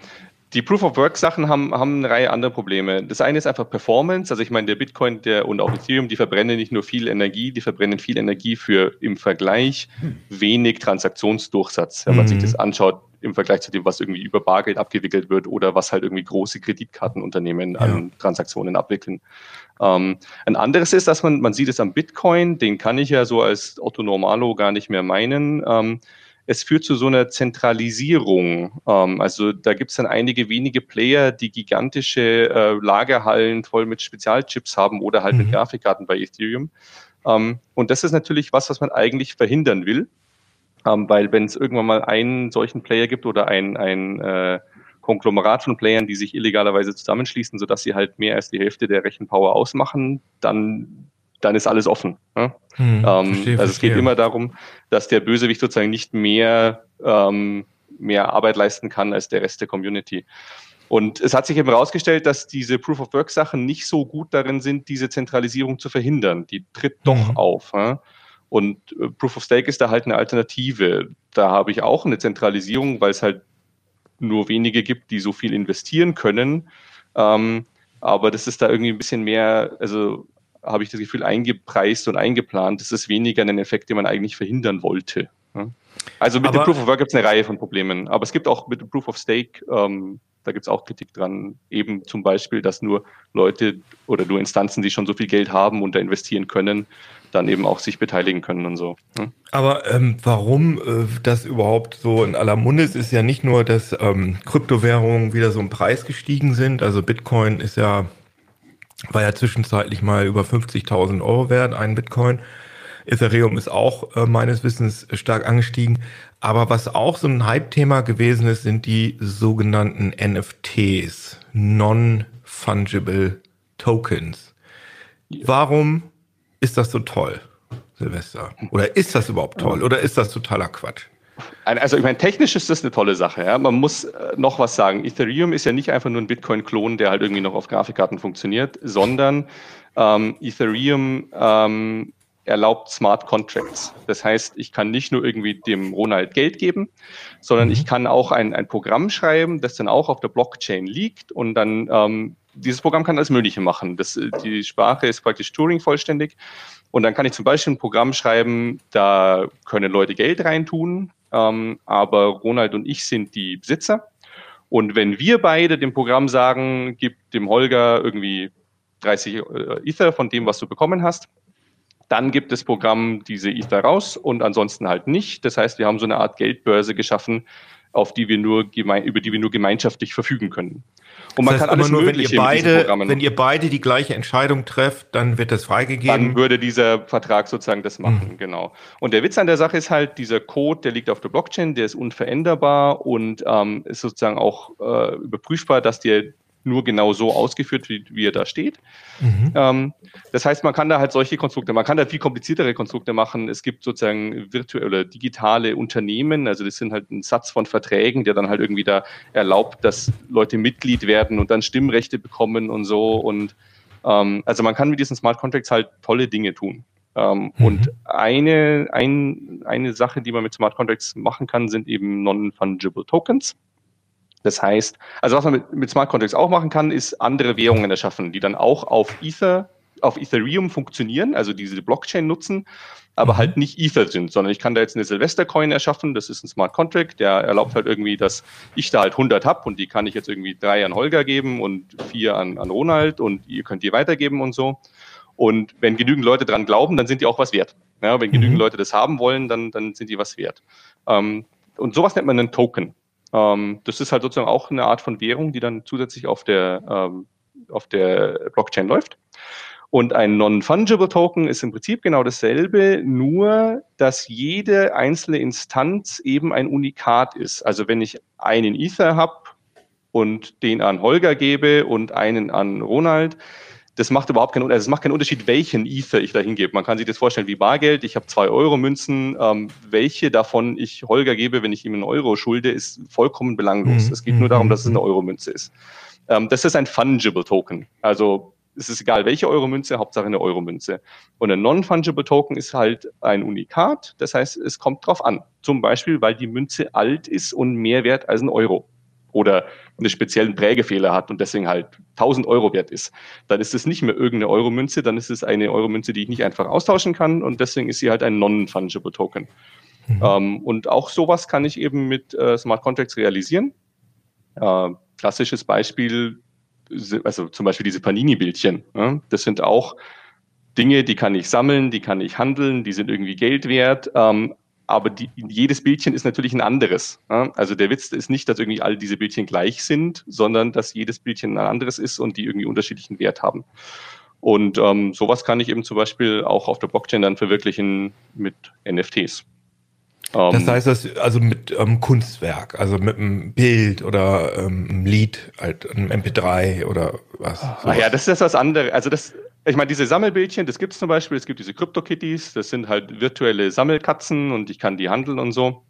die Proof of Work Sachen haben, haben eine Reihe anderer Probleme. Das eine ist einfach Performance. Also ich meine, der Bitcoin der, und auch Ethereum, die verbrennen nicht nur viel Energie, die verbrennen viel Energie für im Vergleich wenig Transaktionsdurchsatz. Wenn man mhm. sich das anschaut, im Vergleich zu dem, was irgendwie über Bargeld abgewickelt wird oder was halt irgendwie große Kreditkartenunternehmen ja. an Transaktionen abwickeln. Ähm, ein anderes ist, dass man, man sieht es am Bitcoin, den kann ich ja so als Otto Normalo gar nicht mehr meinen. Ähm, es führt zu so einer Zentralisierung. Ähm, also da gibt es dann einige wenige Player, die gigantische äh, Lagerhallen voll mit Spezialchips haben oder halt mhm. mit Grafikkarten bei Ethereum. Ähm, und das ist natürlich was, was man eigentlich verhindern will, ähm, weil wenn es irgendwann mal einen solchen Player gibt oder ein, ein äh, Konglomerat von Playern, die sich illegalerweise zusammenschließen, sodass sie halt mehr als die Hälfte der Rechenpower ausmachen, dann, dann ist alles offen. Ne? Hm, ähm, verstehe, also es geht immer darum, dass der Bösewicht sozusagen nicht mehr, ähm, mehr Arbeit leisten kann als der Rest der Community. Und es hat sich eben herausgestellt, dass diese Proof of Work Sachen nicht so gut darin sind, diese Zentralisierung zu verhindern. Die tritt doch mhm. auf. Ja? Und äh, Proof of Stake ist da halt eine Alternative. Da habe ich auch eine Zentralisierung, weil es halt nur wenige gibt, die so viel investieren können. Ähm, aber das ist da irgendwie ein bisschen mehr, also habe ich das Gefühl, eingepreist und eingeplant. Das ist weniger ein Effekt, den man eigentlich verhindern wollte. Also mit aber, dem Proof of Work gibt es eine Reihe von Problemen. Aber es gibt auch mit dem Proof of Stake, ähm, da gibt es auch Kritik dran. Eben zum Beispiel, dass nur Leute oder nur Instanzen, die schon so viel Geld haben und da investieren können, dann eben auch sich beteiligen können und so. Hm? Aber ähm, warum äh, das überhaupt so in aller Munde ist, ist ja nicht nur, dass ähm, Kryptowährungen wieder so im Preis gestiegen sind. Also Bitcoin ist ja, war ja zwischenzeitlich mal über 50.000 Euro wert, ein Bitcoin. Ethereum ist auch äh, meines Wissens stark angestiegen. Aber was auch so ein Hype-Thema gewesen ist, sind die sogenannten NFTs, Non-Fungible Tokens. Warum ist das so toll, Silvester? Oder ist das überhaupt toll? Oder ist das totaler Quatsch? Also ich meine, technisch ist das eine tolle Sache. Ja? Man muss äh, noch was sagen. Ethereum ist ja nicht einfach nur ein Bitcoin-Klon, der halt irgendwie noch auf Grafikkarten funktioniert, sondern ähm, Ethereum ähm, erlaubt Smart Contracts. Das heißt, ich kann nicht nur irgendwie dem Ronald Geld geben, sondern mhm. ich kann auch ein, ein Programm schreiben, das dann auch auf der Blockchain liegt und dann ähm, dieses Programm kann alles Mögliche machen. Das, die Sprache ist praktisch Turing vollständig. Und dann kann ich zum Beispiel ein Programm schreiben, da können Leute Geld reintun, ähm, aber Ronald und ich sind die Besitzer. Und wenn wir beide dem Programm sagen, gib dem Holger irgendwie 30 äh, Ether von dem, was du bekommen hast, dann gibt das Programm diese Ether raus und ansonsten halt nicht. Das heißt, wir haben so eine Art Geldbörse geschaffen, auf die wir nur über die wir nur gemeinschaftlich verfügen können. Und man das heißt kann alles nur, wenn ihr beide, wenn ihr beide die gleiche Entscheidung trefft, dann wird das freigegeben. Dann würde dieser Vertrag sozusagen das machen, mhm. genau. Und der Witz an der Sache ist halt, dieser Code, der liegt auf der Blockchain, der ist unveränderbar und ähm, ist sozusagen auch äh, überprüfbar, dass der nur genau so ausgeführt, wie, wie er da steht. Mhm. Ähm, das heißt, man kann da halt solche Konstrukte, man kann da viel kompliziertere Konstrukte machen. Es gibt sozusagen virtuelle oder digitale Unternehmen, also das sind halt ein Satz von Verträgen, der dann halt irgendwie da erlaubt, dass Leute Mitglied werden und dann Stimmrechte bekommen und so. Und ähm, also man kann mit diesen Smart Contracts halt tolle Dinge tun. Ähm, mhm. Und eine, ein, eine Sache, die man mit Smart Contracts machen kann, sind eben Non-Fungible Tokens. Das heißt, also was man mit, mit Smart Contracts auch machen kann, ist andere Währungen erschaffen, die dann auch auf Ether, auf Ethereum funktionieren, also diese Blockchain nutzen, aber mhm. halt nicht Ether sind, sondern ich kann da jetzt eine Silvester-Coin erschaffen, das ist ein Smart Contract, der erlaubt halt irgendwie, dass ich da halt 100 habe und die kann ich jetzt irgendwie drei an Holger geben und vier an, an Ronald und ihr könnt die weitergeben und so. Und wenn genügend Leute dran glauben, dann sind die auch was wert. Ja, wenn genügend mhm. Leute das haben wollen, dann, dann sind die was wert. Ähm, und sowas nennt man einen Token. Ähm, das ist halt sozusagen auch eine Art von Währung, die dann zusätzlich auf der, ähm, auf der Blockchain läuft. Und ein Non-Fungible Token ist im Prinzip genau dasselbe, nur dass jede einzelne Instanz eben ein Unikat ist. Also wenn ich einen Ether habe und den an Holger gebe und einen an Ronald, das macht überhaupt keinen, also es macht keinen Unterschied, welchen Ether ich da hingebe. Man kann sich das vorstellen wie Bargeld. Ich habe zwei Euro Münzen. Ähm, welche davon ich Holger gebe, wenn ich ihm einen Euro schulde, ist vollkommen belanglos. Mhm. Es geht nur darum, dass es eine Euro-Münze ist. Ähm, das ist ein Fungible Token. Also es ist egal, welche Euro-Münze, Hauptsache eine Euro-Münze. Und ein Non-Fungible Token ist halt ein Unikat. Das heißt, es kommt drauf an. Zum Beispiel, weil die Münze alt ist und mehr wert als ein Euro oder einen speziellen Prägefehler hat und deswegen halt 1000 Euro wert ist, dann ist es nicht mehr irgendeine Euromünze, dann ist es eine Euromünze, die ich nicht einfach austauschen kann und deswegen ist sie halt ein Non-Fungible Token. Mhm. Ähm, und auch sowas kann ich eben mit äh, Smart Contracts realisieren. Äh, klassisches Beispiel, also zum Beispiel diese Panini-Bildchen. Ja, das sind auch Dinge, die kann ich sammeln, die kann ich handeln, die sind irgendwie Geld wert, ähm, aber die, jedes Bildchen ist natürlich ein anderes. Also der Witz ist nicht, dass irgendwie all diese Bildchen gleich sind, sondern dass jedes Bildchen ein anderes ist und die irgendwie unterschiedlichen Wert haben. Und ähm, sowas kann ich eben zum Beispiel auch auf der Blockchain dann verwirklichen mit NFTs. Das ähm, heißt, das, also mit ähm, Kunstwerk, also mit einem Bild oder ähm, einem Lied, halt einem MP3 oder was. Ach ja, das ist was anderes. Also das, ich meine, diese Sammelbildchen, das gibt es zum Beispiel, es gibt diese Crypto-Kitties, das sind halt virtuelle Sammelkatzen und ich kann die handeln und so.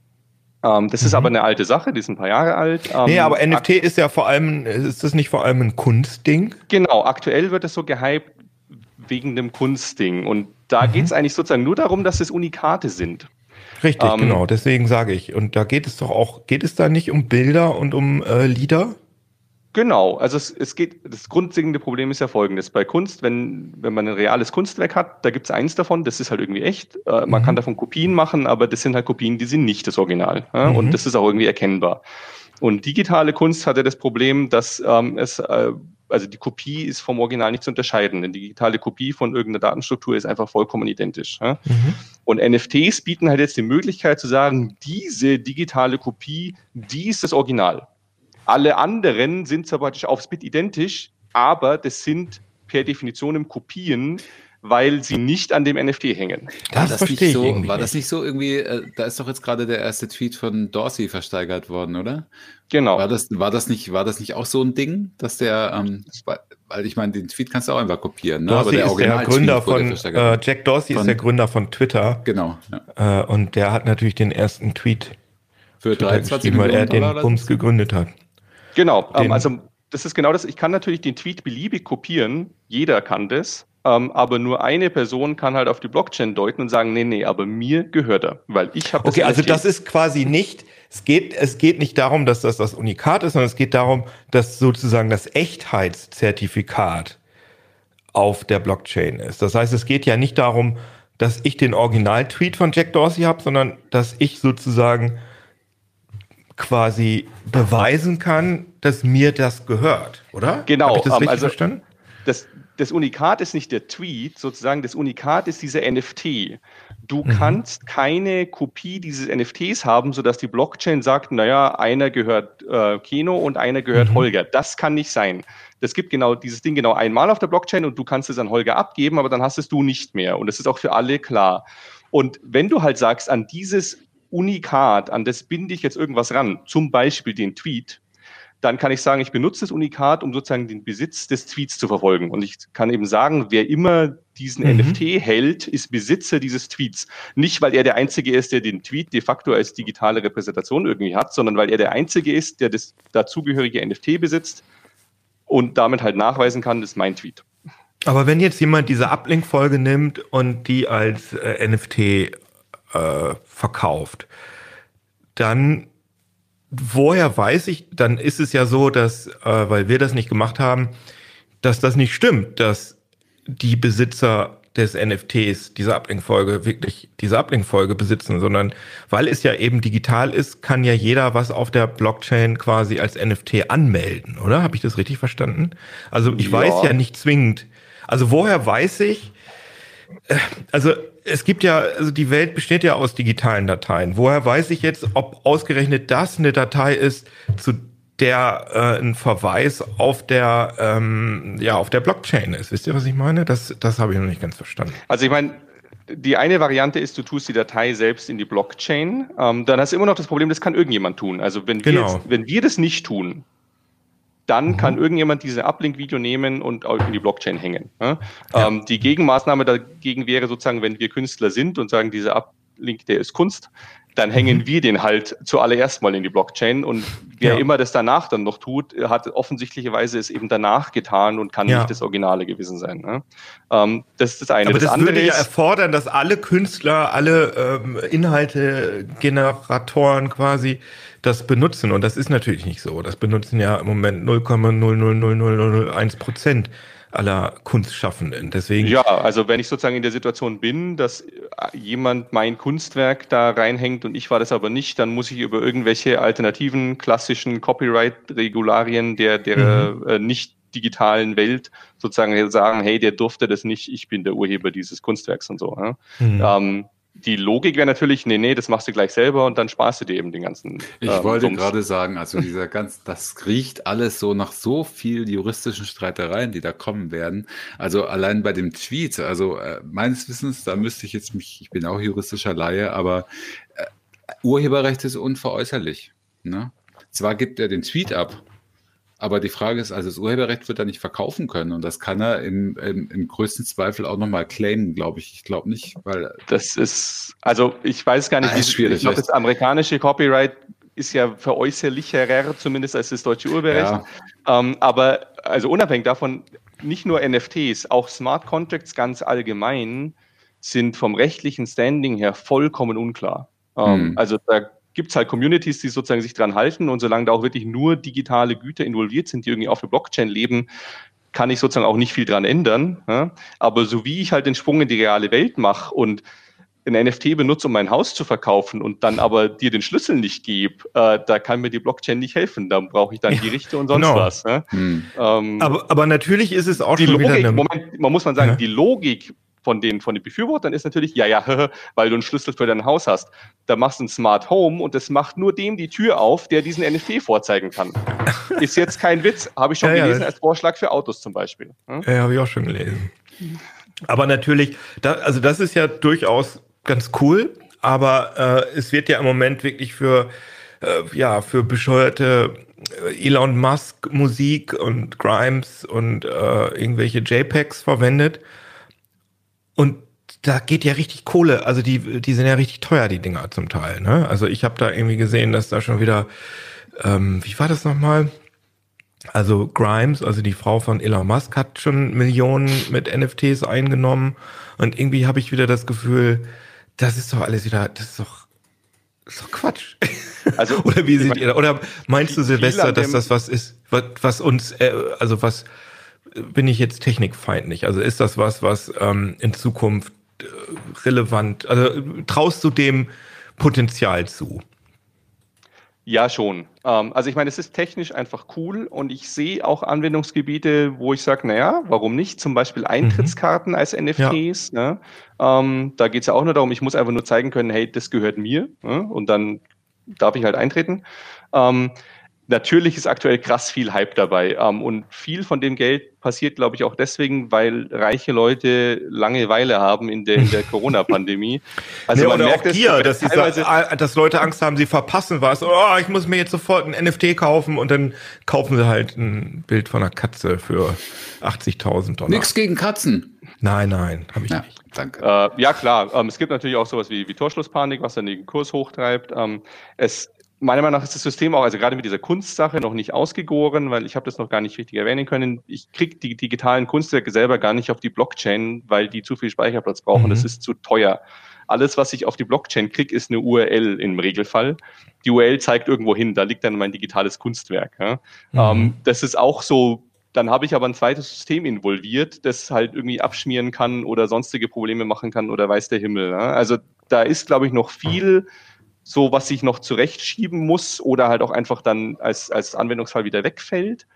Ähm, das mhm. ist aber eine alte Sache, die sind ein paar Jahre alt. Ähm, nee, aber NFT ist ja vor allem, ist das nicht vor allem ein Kunstding? Genau, aktuell wird es so gehypt wegen dem Kunstding. Und da mhm. geht es eigentlich sozusagen nur darum, dass es Unikate sind. Richtig, ähm, genau, deswegen sage ich. Und da geht es doch auch, geht es da nicht um Bilder und um äh, Lieder? Genau, also es, es geht, das grundlegende Problem ist ja folgendes. Bei Kunst, wenn, wenn man ein reales Kunstwerk hat, da gibt es eins davon, das ist halt irgendwie echt. Äh, man mhm. kann davon Kopien machen, aber das sind halt Kopien, die sind nicht das Original. Ja? Mhm. Und das ist auch irgendwie erkennbar. Und digitale Kunst hatte das Problem, dass ähm, es, äh, also die Kopie ist vom Original nicht zu unterscheiden. Eine digitale Kopie von irgendeiner Datenstruktur ist einfach vollkommen identisch. Ja? Mhm. Und NFTs bieten halt jetzt die Möglichkeit zu sagen, diese digitale Kopie, die ist das Original. Alle anderen sind zwar praktisch aufs Bit identisch, aber das sind per Definition Kopien, weil sie nicht an dem NFT hängen. Das, das verstehe ich so, War das nicht so irgendwie, äh, da ist doch jetzt gerade der erste Tweet von Dorsey versteigert worden, oder? Genau. War das, war das, nicht, war das nicht auch so ein Ding, dass der, ähm, weil ich meine, den Tweet kannst du auch einfach kopieren. Ne? Dorsey Aber der ist der Gründer von, äh, Jack Dorsey von, ist der Gründer von Twitter. Genau. Ja. Äh, und der hat natürlich den ersten Tweet für 23 weil er den Bums gegründet hat. Genau, ähm, also das ist genau das. Ich kann natürlich den Tweet beliebig kopieren, jeder kann das, ähm, aber nur eine Person kann halt auf die Blockchain deuten und sagen, nee, nee, aber mir gehört er, weil ich habe das. Okay, also das ist quasi nicht, es geht, es geht nicht darum, dass das das Unikat ist, sondern es geht darum, dass sozusagen das Echtheitszertifikat auf der Blockchain ist. Das heißt, es geht ja nicht darum, dass ich den Original-Tweet von Jack Dorsey habe, sondern dass ich sozusagen quasi beweisen kann, dass mir das gehört, oder? Genau. Hab ich das richtig also, verstanden? Das, das Unikat ist nicht der Tweet, sozusagen, das Unikat ist dieser NFT. Du mhm. kannst keine Kopie dieses NFTs haben, sodass die Blockchain sagt, naja, einer gehört äh, Keno und einer gehört mhm. Holger. Das kann nicht sein. Das gibt genau dieses Ding genau einmal auf der Blockchain und du kannst es an Holger abgeben, aber dann hast es du nicht mehr. Und das ist auch für alle klar. Und wenn du halt sagst, an dieses Unikat, an das binde ich jetzt irgendwas ran, zum Beispiel den Tweet, dann kann ich sagen, ich benutze das Unikat, um sozusagen den Besitz des Tweets zu verfolgen. Und ich kann eben sagen, wer immer diesen mhm. NFT hält, ist Besitzer dieses Tweets. Nicht, weil er der Einzige ist, der den Tweet de facto als digitale Repräsentation irgendwie hat, sondern weil er der Einzige ist, der das dazugehörige NFT besitzt und damit halt nachweisen kann, das ist mein Tweet. Aber wenn jetzt jemand diese Uplink-Folge nimmt und die als äh, NFT äh, verkauft, dann woher weiß ich, dann ist es ja so, dass, äh, weil wir das nicht gemacht haben, dass das nicht stimmt, dass die Besitzer des NFTs diese Uplink-Folge wirklich diese Uplink-Folge besitzen, sondern weil es ja eben digital ist, kann ja jeder was auf der Blockchain quasi als NFT anmelden, oder? Habe ich das richtig verstanden? Also ich ja. weiß ja nicht zwingend. Also woher weiß ich? Äh, also es gibt ja, also die Welt besteht ja aus digitalen Dateien. Woher weiß ich jetzt, ob ausgerechnet das eine Datei ist, zu der äh, ein Verweis auf der ähm, ja auf der Blockchain ist? Wisst ihr, was ich meine? Das das habe ich noch nicht ganz verstanden. Also ich meine, die eine Variante ist, du tust die Datei selbst in die Blockchain. Ähm, dann hast du immer noch das Problem, das kann irgendjemand tun. Also wenn wir, genau. jetzt, wenn wir das nicht tun, dann mhm. kann irgendjemand diese Uplink-Video nehmen und in die Blockchain hängen. Ja? Ja. Ähm, die Gegenmaßnahme dagegen wäre sozusagen, wenn wir Künstler sind und sagen, dieser Uplink, der ist Kunst, dann hängen mhm. wir den halt zuallererst mal in die Blockchain und wer ja. immer das danach dann noch tut, hat offensichtlicherweise es eben danach getan und kann ja. nicht das Originale gewesen sein. Ne? Ähm, das ist das eine. Aber das, das würde ja erfordern, dass alle Künstler, alle ähm, Inhalte, Generatoren quasi das benutzen. Und das ist natürlich nicht so. Das benutzen ja im Moment 0,00001 Prozent aller Kunstschaffenden. Deswegen. Ja, also wenn ich sozusagen in der Situation bin, dass jemand mein Kunstwerk da reinhängt und ich war das aber nicht, dann muss ich über irgendwelche alternativen klassischen Copyright-Regularien der, der mhm. äh, nicht digitalen Welt sozusagen sagen, hey, der durfte das nicht, ich bin der Urheber dieses Kunstwerks und so. Ja? Mhm. Ähm, die Logik wäre natürlich, nee, nee, das machst du gleich selber und dann sparst du dir eben den ganzen. Ich ähm, wollte Sums. gerade sagen, also dieser ganz, das riecht alles so nach so viel juristischen Streitereien, die da kommen werden. Also allein bei dem Tweet, also äh, meines Wissens, da müsste ich jetzt mich, ich bin auch juristischer Laie, aber äh, Urheberrecht ist unveräußerlich. Ne? Zwar gibt er den Tweet ab, aber die Frage ist, also das Urheberrecht wird er nicht verkaufen können und das kann er im, im, im größten Zweifel auch nochmal claimen, glaube ich. Ich glaube nicht, weil. Das ist, also ich weiß gar nicht, ah, wie schwierig. Ich glaube, das amerikanische Copyright ist ja veräußerlicherer, zumindest als das deutsche Urheberrecht. Ja. Ähm, aber also unabhängig davon, nicht nur NFTs, auch Smart Contracts ganz allgemein sind vom rechtlichen Standing her vollkommen unklar. Ähm, hm. Also da gibt es halt Communities, die sozusagen sich dran halten und solange da auch wirklich nur digitale Güter involviert sind, die irgendwie auf der Blockchain leben, kann ich sozusagen auch nicht viel dran ändern. Ja? Aber so wie ich halt den Sprung in die reale Welt mache und ein NFT benutze, um mein Haus zu verkaufen und dann aber dir den Schlüssel nicht gebe, äh, da kann mir die Blockchain nicht helfen. Da brauche ich dann Gerichte und sonst genau. was. Ne? Hm. Ähm, aber, aber natürlich ist es auch schon Logik, wieder eine... Moment, man muss man sagen, ja. die Logik von den, von den Befürwortern ist natürlich, ja, ja, [laughs] weil du einen Schlüssel für dein Haus hast. Da machst du ein Smart Home und das macht nur dem die Tür auf, der diesen NFT vorzeigen kann. [laughs] ist jetzt kein Witz, habe ich schon ja, gelesen ja, als Vorschlag für Autos zum Beispiel. Hm? Ja, habe ich auch schon gelesen. Aber natürlich, da, also das ist ja durchaus ganz cool, aber äh, es wird ja im Moment wirklich für, äh, ja, für bescheuerte äh, Elon Musk Musik und Grimes und äh, irgendwelche JPEGs verwendet. Und da geht ja richtig Kohle, also die, die sind ja richtig teuer, die Dinger zum Teil. Ne? Also ich habe da irgendwie gesehen, dass da schon wieder, ähm, wie war das nochmal? Also Grimes, also die Frau von Elon Musk, hat schon Millionen mit NFTs eingenommen. Und irgendwie habe ich wieder das Gefühl, das ist doch alles wieder, das ist doch, das ist doch Quatsch. Also, [laughs] oder wie seht ihr, oder meinst du, Silvester, dass das was ist, was, was uns, äh, also was bin ich jetzt technikfeindlich? Also ist das was, was ähm, in Zukunft äh, relevant, also traust du dem Potenzial zu? Ja, schon. Ähm, also ich meine, es ist technisch einfach cool und ich sehe auch Anwendungsgebiete, wo ich sage, naja, warum nicht? Zum Beispiel Eintrittskarten mhm. als NFTs. Ja. Ne? Ähm, da geht es ja auch nur darum, ich muss einfach nur zeigen können, hey, das gehört mir ne? und dann darf ich halt eintreten. Ähm, natürlich ist aktuell krass viel Hype dabei. Ähm, und viel von dem Geld passiert, glaube ich, auch deswegen, weil reiche Leute Langeweile haben in der, in der [laughs] Corona-Pandemie. Also nee, man merkt auch Gier, [laughs] dass, diese, dass Leute Angst haben, sie verpassen was. Oh, ich muss mir jetzt sofort ein NFT kaufen und dann kaufen sie halt ein Bild von einer Katze für 80.000 Dollar. Nichts gegen Katzen. Nein, nein, habe ich ja, nicht. Danke. Äh, ja, klar. Ähm, es gibt natürlich auch sowas wie, wie Torschlusspanik, was dann den Kurs hochtreibt. Ähm, es meiner Meinung nach ist das System auch, also gerade mit dieser Kunstsache, noch nicht ausgegoren, weil ich habe das noch gar nicht richtig erwähnen können. Ich kriege die digitalen Kunstwerke selber gar nicht auf die Blockchain, weil die zu viel Speicherplatz brauchen. Mhm. Das ist zu teuer. Alles, was ich auf die Blockchain kriege, ist eine URL im Regelfall. Die URL zeigt irgendwo hin, da liegt dann mein digitales Kunstwerk. Ja. Mhm. Ähm, das ist auch so dann habe ich aber ein zweites System involviert, das halt irgendwie abschmieren kann oder sonstige Probleme machen kann oder weiß der Himmel. Also da ist, glaube ich, noch viel so was ich noch zurechtschieben muss oder halt auch einfach dann als, als Anwendungsfall wieder wegfällt.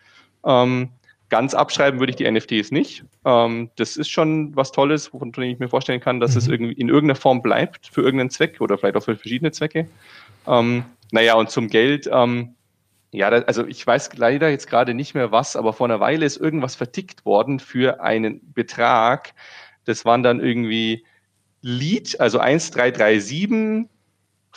Ähm, ganz abschreiben würde ich die NFTs nicht. Ähm, das ist schon was Tolles, von dem ich mir vorstellen kann, dass mhm. es irgendwie in irgendeiner Form bleibt für irgendeinen Zweck oder vielleicht auch für verschiedene Zwecke. Ähm, naja, und zum Geld, ähm, ja, da, also ich weiß leider jetzt gerade nicht mehr was, aber vor einer Weile ist irgendwas vertickt worden für einen Betrag. Das waren dann irgendwie Lead, also 1337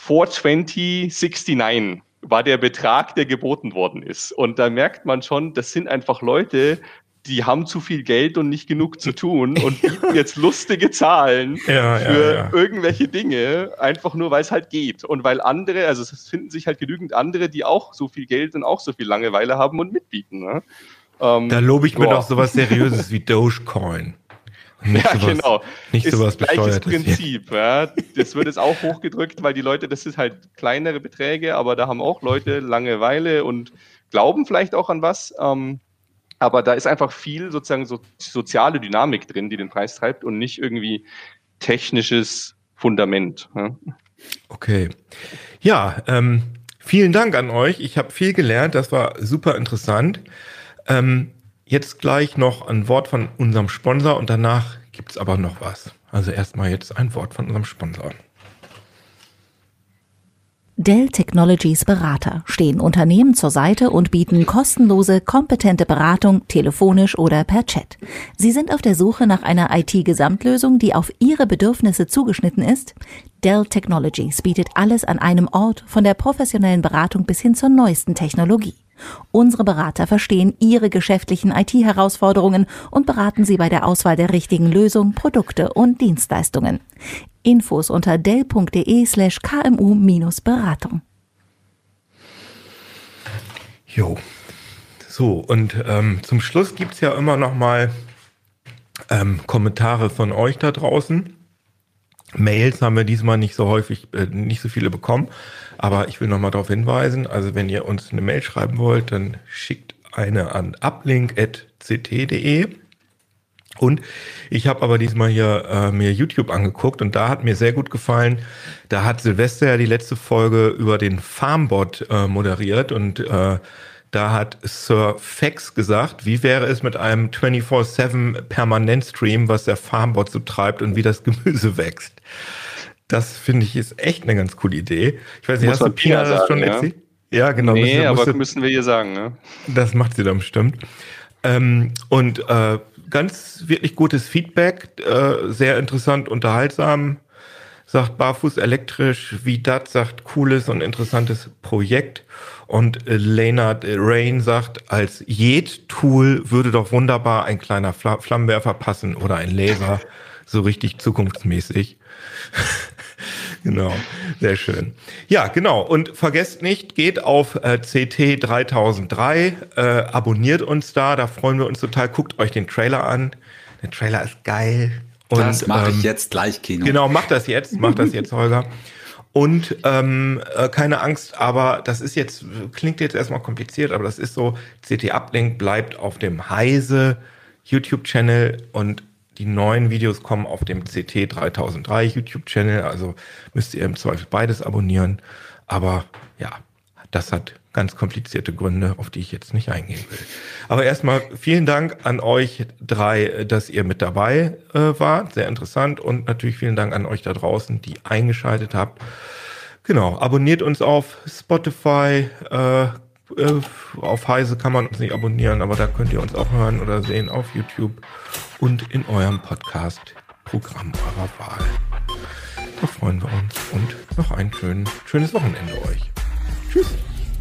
42069 war der Betrag, der geboten worden ist. Und da merkt man schon, das sind einfach Leute, die haben zu viel Geld und nicht genug zu tun und [laughs] bieten jetzt lustige Zahlen ja, für ja, ja. irgendwelche Dinge, einfach nur, weil es halt geht. Und weil andere, also es finden sich halt genügend andere, die auch so viel Geld und auch so viel Langeweile haben und mitbieten. Ne? Ähm, da lobe ich mir doch sowas Seriöses wie Dogecoin. [laughs] Nicht ja, sowas, genau. Nicht ist sowas gleiches Prinzip. Ja. Das wird jetzt auch hochgedrückt, weil die Leute, das ist halt kleinere Beträge, aber da haben auch Leute Langeweile und glauben vielleicht auch an was. Ähm, aber da ist einfach viel sozusagen so soziale Dynamik drin, die den Preis treibt und nicht irgendwie technisches Fundament. Ja. Okay. Ja, ähm, vielen Dank an euch. Ich habe viel gelernt. Das war super interessant. Ähm, Jetzt gleich noch ein Wort von unserem Sponsor und danach gibt es aber noch was. Also erstmal jetzt ein Wort von unserem Sponsor. Dell Technologies Berater stehen Unternehmen zur Seite und bieten kostenlose, kompetente Beratung telefonisch oder per Chat. Sie sind auf der Suche nach einer IT-Gesamtlösung, die auf Ihre Bedürfnisse zugeschnitten ist? Dell Technologies bietet alles an einem Ort, von der professionellen Beratung bis hin zur neuesten Technologie. Unsere Berater verstehen Ihre geschäftlichen IT-Herausforderungen und beraten Sie bei der Auswahl der richtigen Lösung, Produkte und Dienstleistungen. Infos unter dell.de slash kmu-beratung. Jo, so und ähm, zum Schluss gibt es ja immer noch mal ähm, Kommentare von euch da draußen. Mails haben wir diesmal nicht so häufig, äh, nicht so viele bekommen. Aber ich will nochmal darauf hinweisen, also wenn ihr uns eine Mail schreiben wollt, dann schickt eine an uplink.ct.de. Und ich habe aber diesmal hier äh, mir YouTube angeguckt und da hat mir sehr gut gefallen. Da hat Silvester ja die letzte Folge über den Farmbot äh, moderiert und äh, da hat Sir Fax gesagt, wie wäre es mit einem 24-7 Permanent-Stream, was der Farmbot so treibt und wie das Gemüse [laughs] wächst. Das finde ich ist echt eine ganz coole Idee. Ich weiß nicht, Muss hast du Pina das schon ja? erzählt? Ja, genau. Nee, müssen, aber müssen wir hier sagen. Ne? Das macht sie dann bestimmt. Ähm, und äh, ganz wirklich gutes Feedback, äh, sehr interessant, unterhaltsam. Sagt Barfuß elektrisch, wie das sagt cooles und interessantes Projekt. Und äh, Leonard Rain sagt, als Jed-Tool würde doch wunderbar ein kleiner Flammenwerfer passen oder ein Laser, so richtig zukunftsmäßig. [laughs] genau, sehr schön. Ja, genau. Und vergesst nicht, geht auf äh, CT 3003, äh, abonniert uns da, da freuen wir uns total. Guckt euch den Trailer an. Der Trailer ist geil. Und, das mache ich ähm, jetzt gleich, Kino. Genau, mach das jetzt, mach das jetzt, Holger. [laughs] Und ähm, äh, keine Angst, aber das ist jetzt, klingt jetzt erstmal kompliziert, aber das ist so, CT Uplink bleibt auf dem Heise YouTube-Channel und die neuen Videos kommen auf dem CT 3003 YouTube-Channel, also müsst ihr im Zweifel beides abonnieren. Aber ja, das hat ganz komplizierte Gründe, auf die ich jetzt nicht eingehen will. Aber erstmal vielen Dank an euch drei, dass ihr mit dabei äh, wart. Sehr interessant. Und natürlich vielen Dank an euch da draußen, die eingeschaltet habt. Genau, abonniert uns auf Spotify, äh, Äh, auf Heise kann man uns nicht abonnieren, aber da könnt ihr uns auch hören oder sehen auf YouTube und in eurem Podcast-Programm eurer Wahl. Da freuen wir uns und noch ein schön, schönes Wochenende euch. Tschüss.